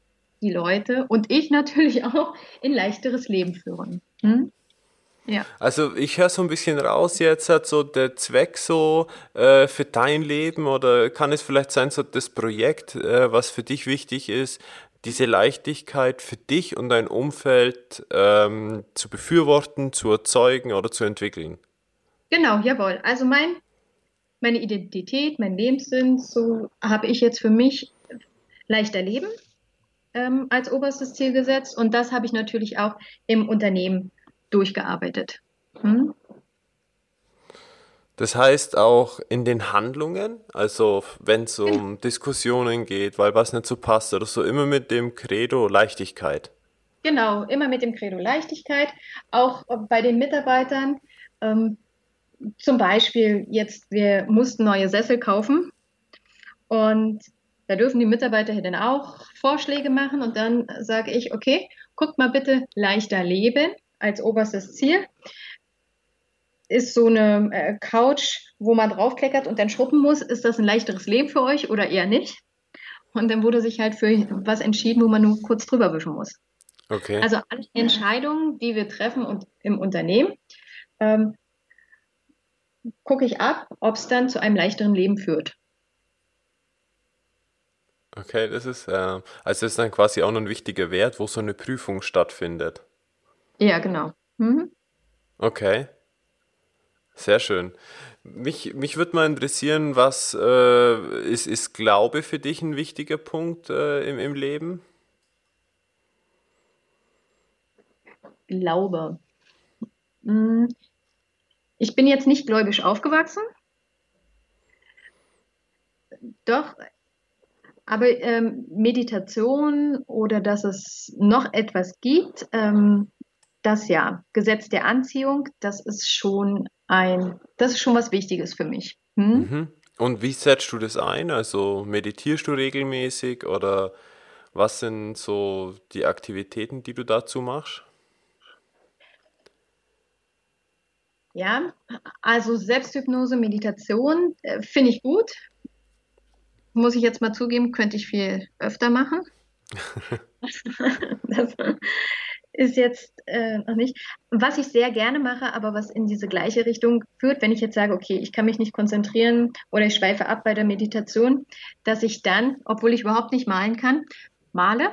die Leute und ich natürlich auch ein leichteres Leben führen. Hm? Ja. Also ich höre so ein bisschen raus jetzt, hat so der Zweck so äh, für dein Leben oder kann es vielleicht sein, so das Projekt, äh, was für dich wichtig ist, diese Leichtigkeit für dich und dein Umfeld ähm, zu befürworten, zu erzeugen oder zu entwickeln? Genau, jawohl. Also mein, meine Identität, mein Lebenssinn, so habe ich jetzt für mich leichter leben ähm, als oberstes Ziel gesetzt. Und das habe ich natürlich auch im Unternehmen durchgearbeitet. Hm? Das heißt auch in den Handlungen, also wenn es um genau. Diskussionen geht, weil was nicht so passt oder so, immer mit dem Credo Leichtigkeit. Genau, immer mit dem Credo Leichtigkeit, auch bei den Mitarbeitern. Ähm, zum Beispiel jetzt, wir mussten neue Sessel kaufen und da dürfen die Mitarbeiter dann auch Vorschläge machen und dann sage ich, okay, guckt mal bitte leichter leben als oberstes Ziel. Ist so eine äh, Couch, wo man draufkleckert und dann schruppen muss, ist das ein leichteres Leben für euch oder eher nicht? Und dann wurde sich halt für was entschieden, wo man nur kurz drüber wischen muss. Okay. Also alle Entscheidungen, die wir treffen und im Unternehmen, ähm, gucke ich ab, ob es dann zu einem leichteren Leben führt. Okay, das ist, äh, also das ist dann quasi auch noch ein wichtiger Wert, wo so eine Prüfung stattfindet. Ja, genau. Mhm. Okay. Sehr schön. Mich, mich würde mal interessieren, was äh, ist, ist Glaube für dich ein wichtiger Punkt äh, im, im Leben? Glaube. Hm, ich bin jetzt nicht gläubisch aufgewachsen. Doch, aber ähm, Meditation oder dass es noch etwas gibt, ähm, das ja, Gesetz der Anziehung, das ist schon ein, das ist schon was Wichtiges für mich. Hm? Mhm. Und wie setzt du das ein? Also meditierst du regelmäßig oder was sind so die Aktivitäten, die du dazu machst? Ja, also Selbsthypnose, Meditation äh, finde ich gut. Muss ich jetzt mal zugeben, könnte ich viel öfter machen. das ist jetzt äh, noch nicht. Was ich sehr gerne mache, aber was in diese gleiche Richtung führt, wenn ich jetzt sage, okay, ich kann mich nicht konzentrieren oder ich schweife ab bei der Meditation, dass ich dann, obwohl ich überhaupt nicht malen kann, male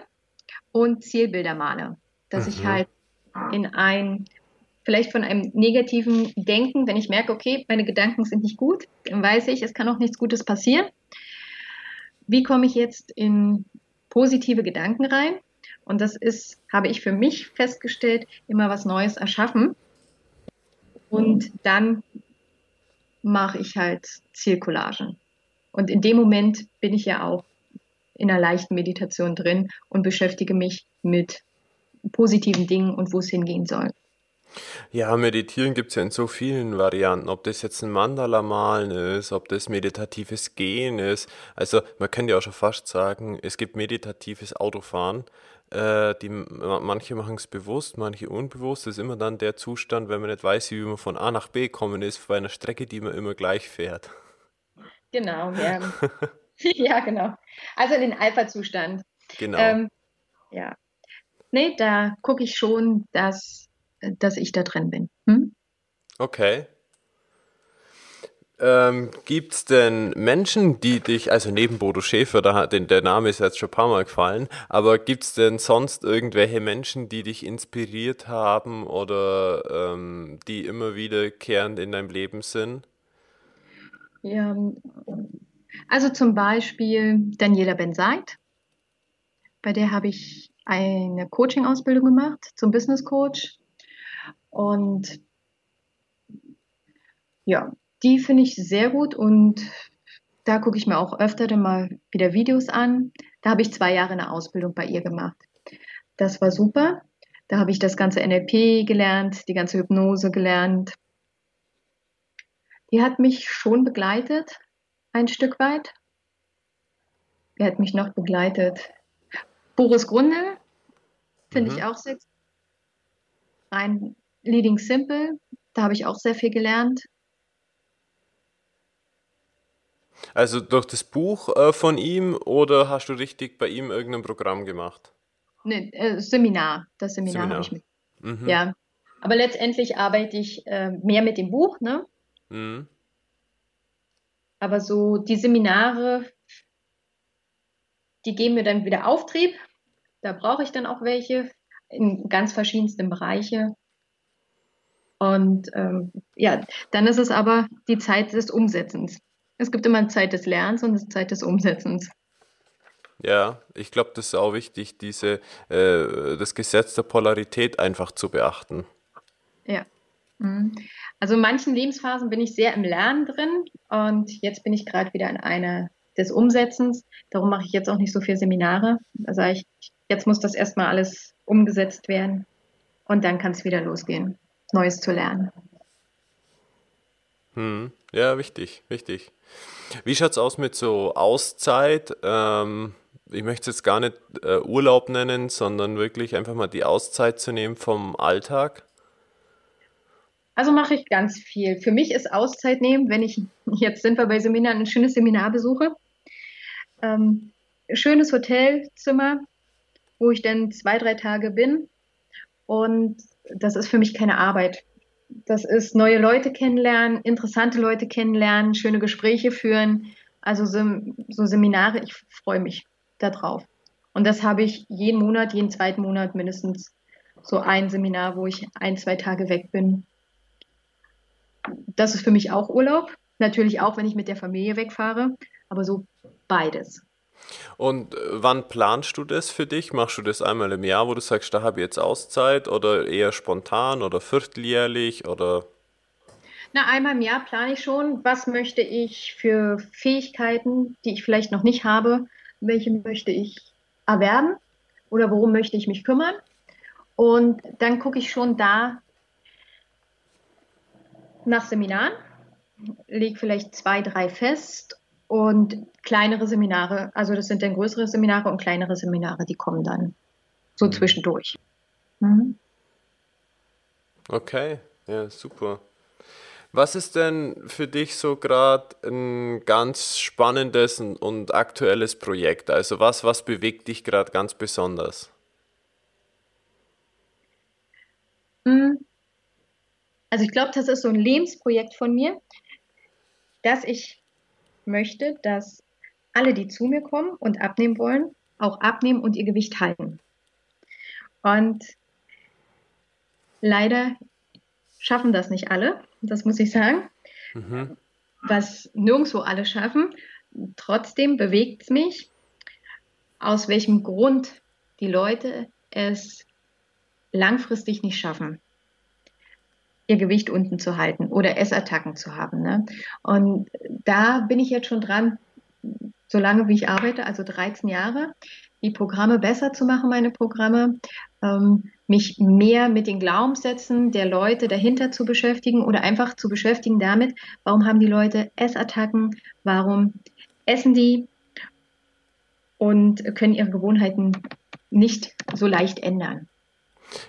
und Zielbilder male. Dass mhm. ich halt in ein vielleicht von einem negativen Denken, wenn ich merke, okay, meine Gedanken sind nicht gut, dann weiß ich, es kann auch nichts Gutes passieren. Wie komme ich jetzt in positive Gedanken rein? Und das ist, habe ich für mich festgestellt, immer was Neues erschaffen. Und dann mache ich halt Zielcollagen. Und in dem Moment bin ich ja auch in einer leichten Meditation drin und beschäftige mich mit positiven Dingen und wo es hingehen soll. Ja, meditieren gibt es ja in so vielen Varianten. Ob das jetzt ein Mandala malen ist, ob das meditatives Gehen ist. Also man kann ja auch schon fast sagen, es gibt meditatives Autofahren. Äh, die, manche machen es bewusst, manche unbewusst. Das ist immer dann der Zustand, wenn man nicht weiß, wie man von A nach B kommen ist, bei einer Strecke, die man immer gleich fährt. Genau, ja. ja, genau. Also den Alpha-Zustand. Genau. Ähm, ja. Nee, da gucke ich schon, dass dass ich da drin bin. Hm? Okay. Ähm, Gibt es denn Menschen, die dich, also neben Bodo Schäfer, da, den, der Name ist jetzt schon ein paar Mal gefallen, aber gibt es denn sonst irgendwelche Menschen, die dich inspiriert haben oder ähm, die immer wiederkehrend in deinem Leben sind? Ja, also zum Beispiel Daniela Benseit. Bei der habe ich eine Coaching-Ausbildung gemacht zum Business Coach. Und ja, die finde ich sehr gut und da gucke ich mir auch öfter dann mal wieder Videos an. Da habe ich zwei Jahre eine Ausbildung bei ihr gemacht. Das war super. Da habe ich das ganze NLP gelernt, die ganze Hypnose gelernt. Die hat mich schon begleitet, ein Stück weit. Wer hat mich noch begleitet? Boris Grundel finde mhm. ich auch sehr rein Leading Simple, da habe ich auch sehr viel gelernt. Also durch das Buch äh, von ihm oder hast du richtig bei ihm irgendein Programm gemacht? Ne, äh, Seminar. Das Seminar, Seminar. habe ich mit. Mhm. Ja. Aber letztendlich arbeite ich äh, mehr mit dem Buch, ne? Mhm. Aber so die Seminare, die geben mir dann wieder Auftrieb. Da brauche ich dann auch welche in ganz verschiedensten Bereichen. Und ähm, ja, dann ist es aber die Zeit des Umsetzens. Es gibt immer eine Zeit des Lernens und eine Zeit des Umsetzens. Ja, ich glaube, das ist auch wichtig, diese, äh, das Gesetz der Polarität einfach zu beachten. Ja. Mhm. Also in manchen Lebensphasen bin ich sehr im Lernen drin und jetzt bin ich gerade wieder in einer des Umsetzens. Darum mache ich jetzt auch nicht so viele Seminare. Da sage ich, ich jetzt muss das erstmal alles umgesetzt werden und dann kann es wieder losgehen, Neues zu lernen. Hm. Ja, wichtig, wichtig. Wie schaut es aus mit so Auszeit? Ähm, ich möchte es jetzt gar nicht äh, Urlaub nennen, sondern wirklich einfach mal die Auszeit zu nehmen vom Alltag. Also mache ich ganz viel. Für mich ist Auszeit nehmen, wenn ich, jetzt sind wir bei Seminaren, ein schönes Seminar besuche. Ähm, schönes Hotelzimmer, wo ich dann zwei, drei Tage bin. Und das ist für mich keine Arbeit. Das ist neue Leute kennenlernen, interessante Leute kennenlernen, schöne Gespräche führen. Also so, so Seminare, ich freue mich darauf. Und das habe ich jeden Monat, jeden zweiten Monat mindestens so ein Seminar, wo ich ein, zwei Tage weg bin. Das ist für mich auch Urlaub. Natürlich auch, wenn ich mit der Familie wegfahre, aber so beides. Und äh, wann planst du das für dich? Machst du das einmal im Jahr, wo du sagst, da habe ich jetzt Auszeit oder eher spontan oder vierteljährlich oder? Na, einmal im Jahr plane ich schon, was möchte ich für Fähigkeiten, die ich vielleicht noch nicht habe, welche möchte ich erwerben oder worum möchte ich mich kümmern. Und dann gucke ich schon da nach Seminaren, lege vielleicht zwei, drei fest und kleinere Seminare, also das sind dann größere Seminare und kleinere Seminare, die kommen dann so mhm. zwischendurch. Mhm. Okay, ja, super. Was ist denn für dich so gerade ein ganz spannendes und aktuelles Projekt? Also was, was bewegt dich gerade ganz besonders? Hm. Also ich glaube, das ist so ein Lebensprojekt von mir, dass ich möchte, dass alle, die zu mir kommen und abnehmen wollen, auch abnehmen und ihr Gewicht halten. Und leider schaffen das nicht alle, das muss ich sagen. Mhm. Was nirgendwo alle schaffen. Trotzdem bewegt es mich, aus welchem Grund die Leute es langfristig nicht schaffen, ihr Gewicht unten zu halten oder Essattacken zu haben. Ne? Und da bin ich jetzt schon dran, so lange wie ich arbeite, also 13 Jahre, die Programme besser zu machen, meine Programme, ähm, mich mehr mit den Glaubenssätzen der Leute dahinter zu beschäftigen oder einfach zu beschäftigen damit, warum haben die Leute Essattacken, warum essen die und können ihre Gewohnheiten nicht so leicht ändern.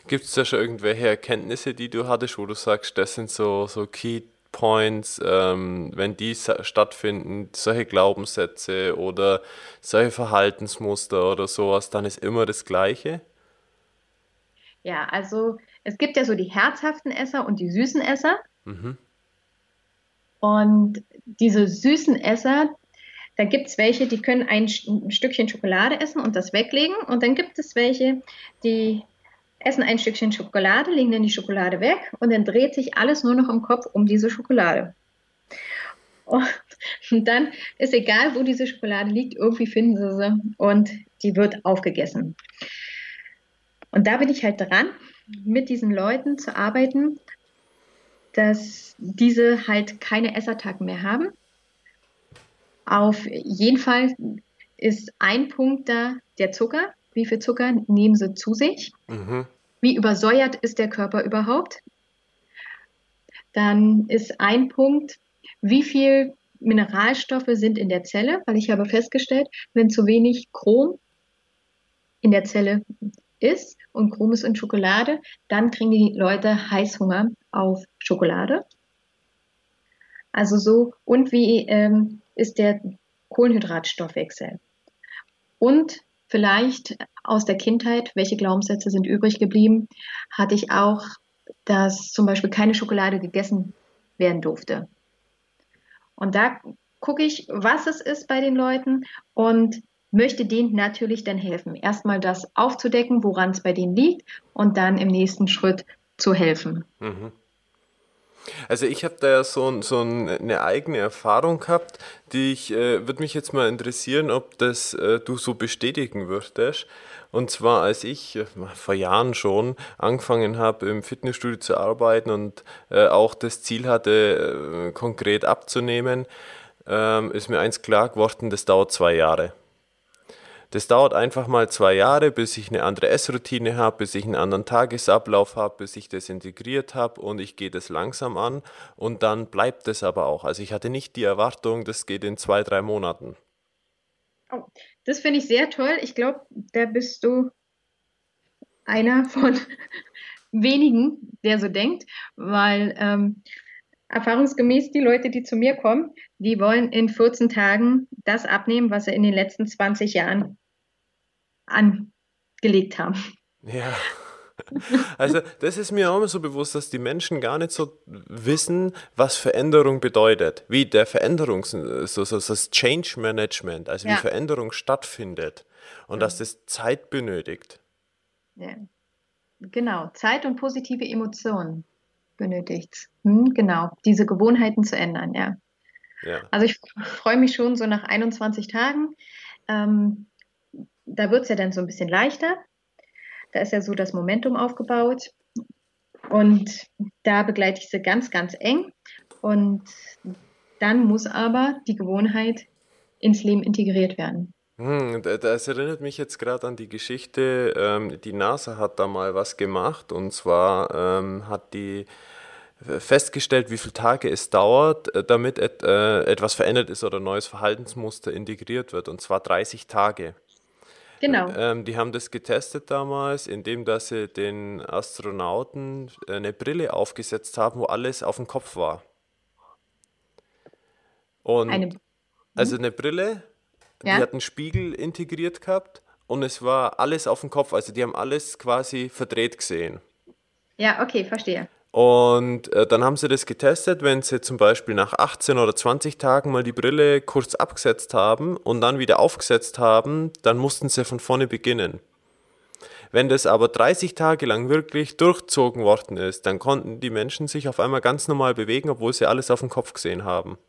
Gibt es da schon irgendwelche Erkenntnisse, die du hattest, wo du sagst, das sind so, so Key Points, ähm, wenn die stattfinden, solche Glaubenssätze oder solche Verhaltensmuster oder sowas, dann ist immer das Gleiche? Ja, also es gibt ja so die herzhaften Esser und die süßen Esser. Mhm. Und diese süßen Esser, da gibt es welche, die können ein, ein Stückchen Schokolade essen und das weglegen. Und dann gibt es welche, die essen ein Stückchen Schokolade, legen dann die Schokolade weg und dann dreht sich alles nur noch im Kopf um diese Schokolade. Und dann ist egal, wo diese Schokolade liegt, irgendwie finden sie sie und die wird aufgegessen. Und da bin ich halt dran, mit diesen Leuten zu arbeiten, dass diese halt keine Essattacken mehr haben. Auf jeden Fall ist ein Punkt da der Zucker. Wie viel Zucker nehmen sie zu sich? Mhm. Wie übersäuert ist der Körper überhaupt? Dann ist ein Punkt, wie viel Mineralstoffe sind in der Zelle, weil ich habe festgestellt, wenn zu wenig Chrom in der Zelle ist und Chrom ist in Schokolade, dann kriegen die Leute Heißhunger auf Schokolade. Also so, und wie ähm, ist der Kohlenhydratstoffwechsel? Und vielleicht aus der Kindheit, welche Glaubenssätze sind übrig geblieben, hatte ich auch, dass zum Beispiel keine Schokolade gegessen werden durfte. Und da gucke ich, was es ist bei den Leuten und möchte denen natürlich dann helfen. Erstmal das aufzudecken, woran es bei denen liegt und dann im nächsten Schritt zu helfen. Mhm. Also ich habe da ja so, so eine eigene Erfahrung gehabt, die ich, äh, würde mich jetzt mal interessieren, ob das äh, du so bestätigen würdest. Und zwar, als ich äh, vor Jahren schon angefangen habe, im Fitnessstudio zu arbeiten und äh, auch das Ziel hatte, äh, konkret abzunehmen, ähm, ist mir eins klar geworden, das dauert zwei Jahre. Das dauert einfach mal zwei Jahre, bis ich eine andere Essroutine habe, bis ich einen anderen Tagesablauf habe, bis ich das integriert habe und ich gehe das langsam an und dann bleibt es aber auch. Also ich hatte nicht die Erwartung, das geht in zwei, drei Monaten. Oh, das finde ich sehr toll. Ich glaube, da bist du einer von wenigen, der so denkt, weil ähm, erfahrungsgemäß die Leute, die zu mir kommen, die wollen in 14 Tagen das abnehmen, was sie in den letzten 20 Jahren angelegt haben. Ja. Also das ist mir auch immer so bewusst, dass die Menschen gar nicht so wissen, was Veränderung bedeutet, wie der Veränderungs, so, so das Change Management, also ja. wie Veränderung stattfindet und ja. dass das Zeit benötigt. Ja. Genau, Zeit und positive Emotionen benötigt. Hm, genau, diese Gewohnheiten zu ändern, ja. ja. Also ich freue mich schon so nach 21 Tagen. Ähm, da wird es ja dann so ein bisschen leichter. Da ist ja so das Momentum aufgebaut. Und da begleite ich sie ganz, ganz eng. Und dann muss aber die Gewohnheit ins Leben integriert werden. Hm, das erinnert mich jetzt gerade an die Geschichte, ähm, die NASA hat da mal was gemacht und zwar ähm, hat die festgestellt, wie viele Tage es dauert, äh, damit äh, etwas verändert ist oder neues Verhaltensmuster integriert wird und zwar 30 Tage. Genau. Ähm, die haben das getestet damals, indem dass sie den Astronauten eine Brille aufgesetzt haben, wo alles auf dem Kopf war. Und eine, also eine Brille, ja. Die hat einen Spiegel integriert gehabt und es war alles auf dem Kopf. Also die haben alles quasi verdreht gesehen. Ja, okay, verstehe. Und äh, dann haben sie das getestet, wenn sie zum Beispiel nach 18 oder 20 Tagen mal die Brille kurz abgesetzt haben und dann wieder aufgesetzt haben, dann mussten sie von vorne beginnen. Wenn das aber 30 Tage lang wirklich durchzogen worden ist, dann konnten die Menschen sich auf einmal ganz normal bewegen, obwohl sie alles auf dem Kopf gesehen haben.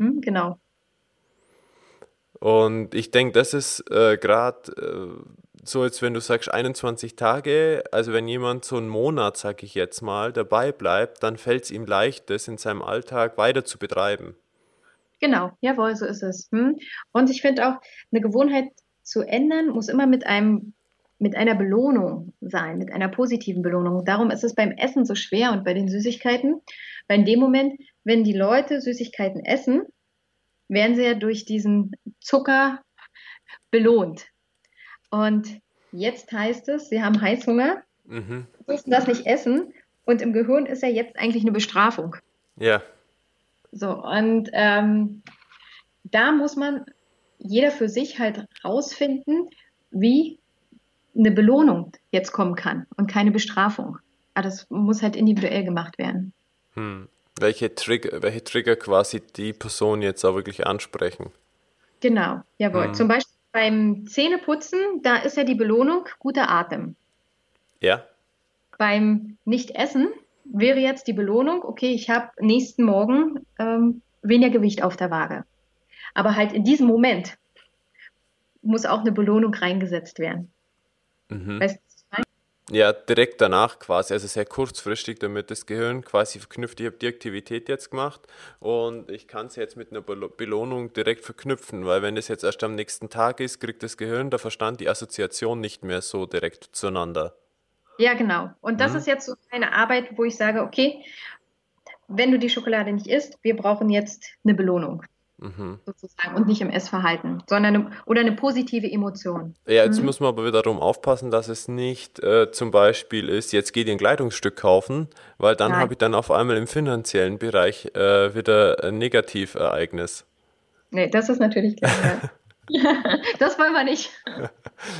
Hm, genau. Und ich denke, das ist äh, gerade äh, so, jetzt wenn du sagst 21 Tage, also wenn jemand so einen Monat, sag ich jetzt mal, dabei bleibt, dann fällt es ihm leicht, das in seinem Alltag weiter zu betreiben. Genau, jawohl, so ist es. Hm? Und ich finde auch, eine Gewohnheit zu ändern, muss immer mit einem mit einer Belohnung sein, mit einer positiven Belohnung. Darum ist es beim Essen so schwer und bei den Süßigkeiten, weil in dem Moment, wenn die Leute Süßigkeiten essen, werden sie ja durch diesen Zucker belohnt. Und jetzt heißt es, sie haben Heißhunger, mhm. müssen das nicht essen und im Gehirn ist ja jetzt eigentlich eine Bestrafung. Ja. So, und ähm, da muss man jeder für sich halt rausfinden, wie eine Belohnung jetzt kommen kann und keine Bestrafung. Aber das muss halt individuell gemacht werden. Hm welche Trigger, welche Trigger quasi die Person jetzt auch wirklich ansprechen. Genau, jawohl. Mhm. Zum Beispiel beim Zähneputzen, da ist ja die Belohnung guter Atem. Ja. Beim Nicht-Essen wäre jetzt die Belohnung, okay, ich habe nächsten Morgen ähm, weniger Gewicht auf der Waage. Aber halt in diesem Moment muss auch eine Belohnung reingesetzt werden. Mhm. Weißt ja, direkt danach quasi, also sehr kurzfristig, damit das Gehirn quasi verknüpft, ich habe die Aktivität jetzt gemacht und ich kann es jetzt mit einer Belohnung direkt verknüpfen, weil wenn es jetzt erst am nächsten Tag ist, kriegt das Gehirn, der Verstand die Assoziation nicht mehr so direkt zueinander. Ja, genau. Und das mhm. ist jetzt so eine Arbeit, wo ich sage, okay, wenn du die Schokolade nicht isst, wir brauchen jetzt eine Belohnung. Mhm. sozusagen und nicht im Essverhalten, sondern eine, oder eine positive Emotion. Ja, jetzt mhm. muss man aber wiederum aufpassen, dass es nicht äh, zum Beispiel ist, jetzt geht ihr ein Kleidungsstück kaufen, weil dann habe ich dann auf einmal im finanziellen Bereich äh, wieder ein Negativereignis. Nee, das ist natürlich klar. das wollen wir nicht.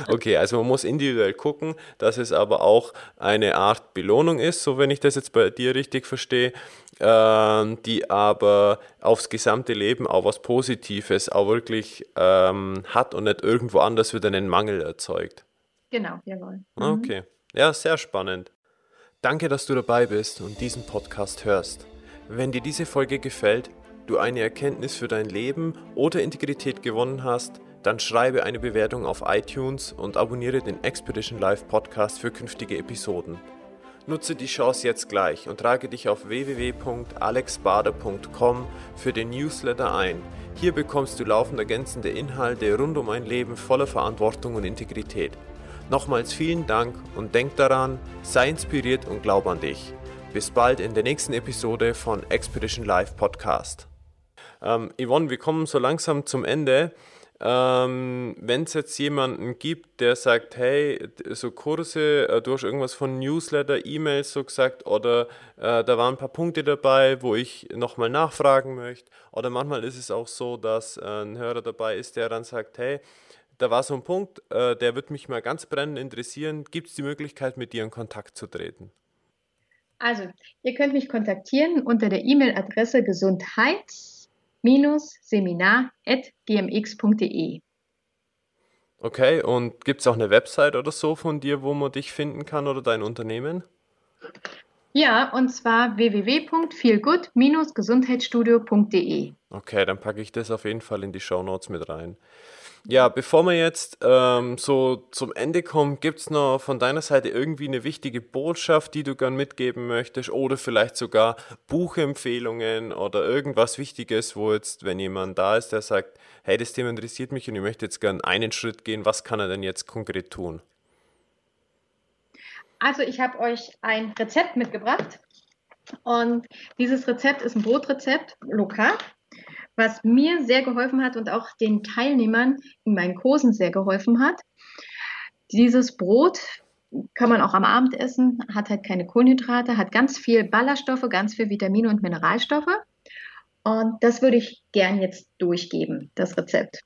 Okay, also man muss individuell gucken, dass es aber auch eine Art Belohnung ist, so wenn ich das jetzt bei dir richtig verstehe, äh, die aber aufs gesamte Leben auch was Positives auch wirklich ähm, hat und nicht irgendwo anders wieder einen Mangel erzeugt. Genau, jawohl. Mhm. Okay, ja, sehr spannend. Danke, dass du dabei bist und diesen Podcast hörst. Wenn dir diese Folge gefällt, du eine Erkenntnis für dein Leben oder Integrität gewonnen hast, dann schreibe eine Bewertung auf iTunes und abonniere den Expedition Live Podcast für künftige Episoden. Nutze die Chance jetzt gleich und trage dich auf www.alexbader.com für den Newsletter ein. Hier bekommst du laufend ergänzende Inhalte rund um ein Leben voller Verantwortung und Integrität. Nochmals vielen Dank und denk daran, sei inspiriert und glaub an dich. Bis bald in der nächsten Episode von Expedition Live Podcast. Ähm, Yvonne, wir kommen so langsam zum Ende. Ähm, Wenn es jetzt jemanden gibt, der sagt, hey, so Kurse, äh, du hast irgendwas von Newsletter, E-Mails so gesagt, oder äh, da waren ein paar Punkte dabei, wo ich nochmal nachfragen möchte, oder manchmal ist es auch so, dass äh, ein Hörer dabei ist, der dann sagt, hey, da war so ein Punkt, äh, der wird mich mal ganz brennend interessieren. Gibt es die Möglichkeit, mit dir in Kontakt zu treten? Also, ihr könnt mich kontaktieren unter der E-Mail-Adresse gesundheits seminar.gmx.de. Okay, und gibt es auch eine Website oder so von dir, wo man dich finden kann oder dein Unternehmen? Ja, und zwar www.feelgood-gesundheitsstudio.de. Okay, dann packe ich das auf jeden Fall in die Show Notes mit rein. Ja, bevor wir jetzt ähm, so zum Ende kommen, gibt es noch von deiner Seite irgendwie eine wichtige Botschaft, die du gern mitgeben möchtest? Oder vielleicht sogar Buchempfehlungen oder irgendwas Wichtiges, wo jetzt, wenn jemand da ist, der sagt, hey, das Thema interessiert mich und ich möchte jetzt gern einen Schritt gehen, was kann er denn jetzt konkret tun? Also ich habe euch ein Rezept mitgebracht. Und dieses Rezept ist ein Brotrezept, lokal was mir sehr geholfen hat und auch den Teilnehmern in meinen Kursen sehr geholfen hat. Dieses Brot kann man auch am Abend essen, hat halt keine Kohlenhydrate, hat ganz viel Ballaststoffe, ganz viel Vitamine und Mineralstoffe. Und das würde ich gern jetzt durchgeben, das Rezept.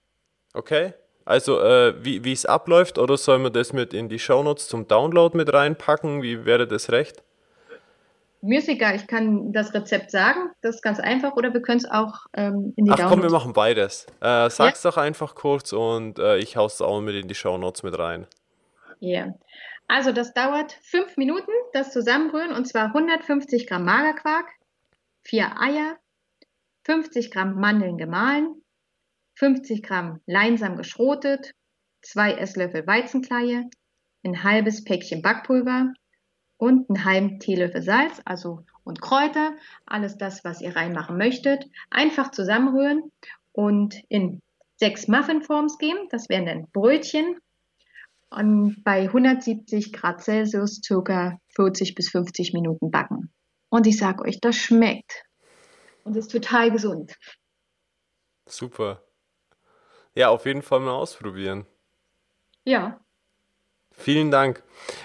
Okay. Also äh, wie es abläuft oder sollen wir das mit in die Shownotes zum Download mit reinpacken? Wie wäre das recht? Egal, ich kann das Rezept sagen, das ist ganz einfach, oder wir können es auch ähm, in die Ach komm, wir machen beides. Äh, sag's ja. doch einfach kurz und äh, ich hau's auch mit in die Show Notes mit rein. Ja. Yeah. Also das dauert fünf Minuten, das Zusammenrühren, und zwar 150 Gramm Magerquark, vier Eier, 50 Gramm Mandeln gemahlen, 50 Gramm Leinsamen geschrotet, zwei Esslöffel Weizenkleie, ein halbes Päckchen Backpulver, und einen halben Teelöffel Salz, also und Kräuter, alles das, was ihr reinmachen möchtet, einfach zusammenrühren und in sechs Muffinforms geben. Das wären dann Brötchen und bei 170 Grad Celsius circa 40 bis 50 Minuten backen. Und ich sage euch, das schmeckt und ist total gesund. Super. Ja, auf jeden Fall mal ausprobieren. Ja, Vielen Dank.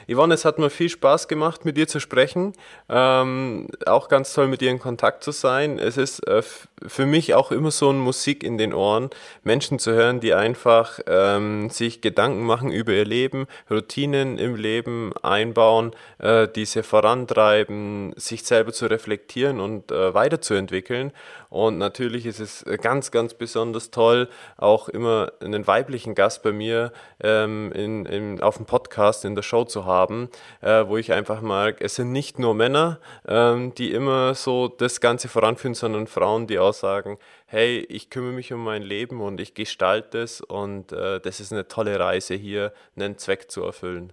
Yvonne, es hat mir viel Spaß gemacht, mit dir zu sprechen. Ähm, auch ganz toll, mit dir in Kontakt zu sein. Es ist äh, für mich auch immer so eine Musik in den Ohren, Menschen zu hören, die einfach ähm, sich Gedanken machen über ihr Leben, Routinen im Leben einbauen, äh, diese vorantreiben, sich selber zu reflektieren und äh, weiterzuentwickeln. Und natürlich ist es ganz, ganz besonders toll, auch immer einen weiblichen Gast bei mir ähm, in, in, auf dem Podcast, in der Show zu haben, äh, wo ich einfach mag, es sind nicht nur Männer, ähm, die immer so das Ganze voranführen, sondern Frauen, die auch sagen, hey, ich kümmere mich um mein Leben und ich gestalte es und äh, das ist eine tolle Reise hier, einen Zweck zu erfüllen.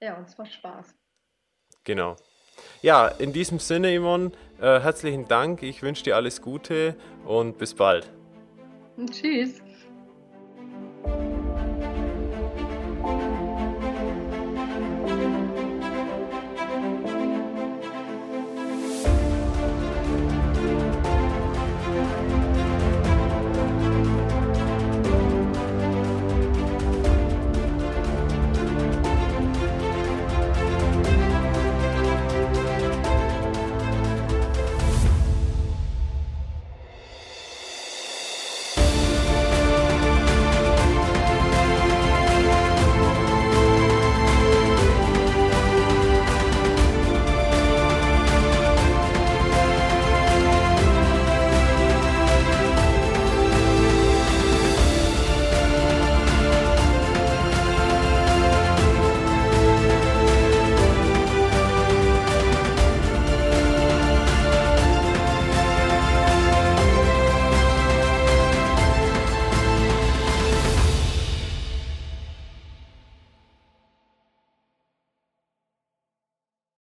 Ja, und es war Spaß. Genau. Ja, in diesem Sinne, Yvonne, äh, herzlichen Dank. Ich wünsche dir alles Gute und bis bald. Tschüss.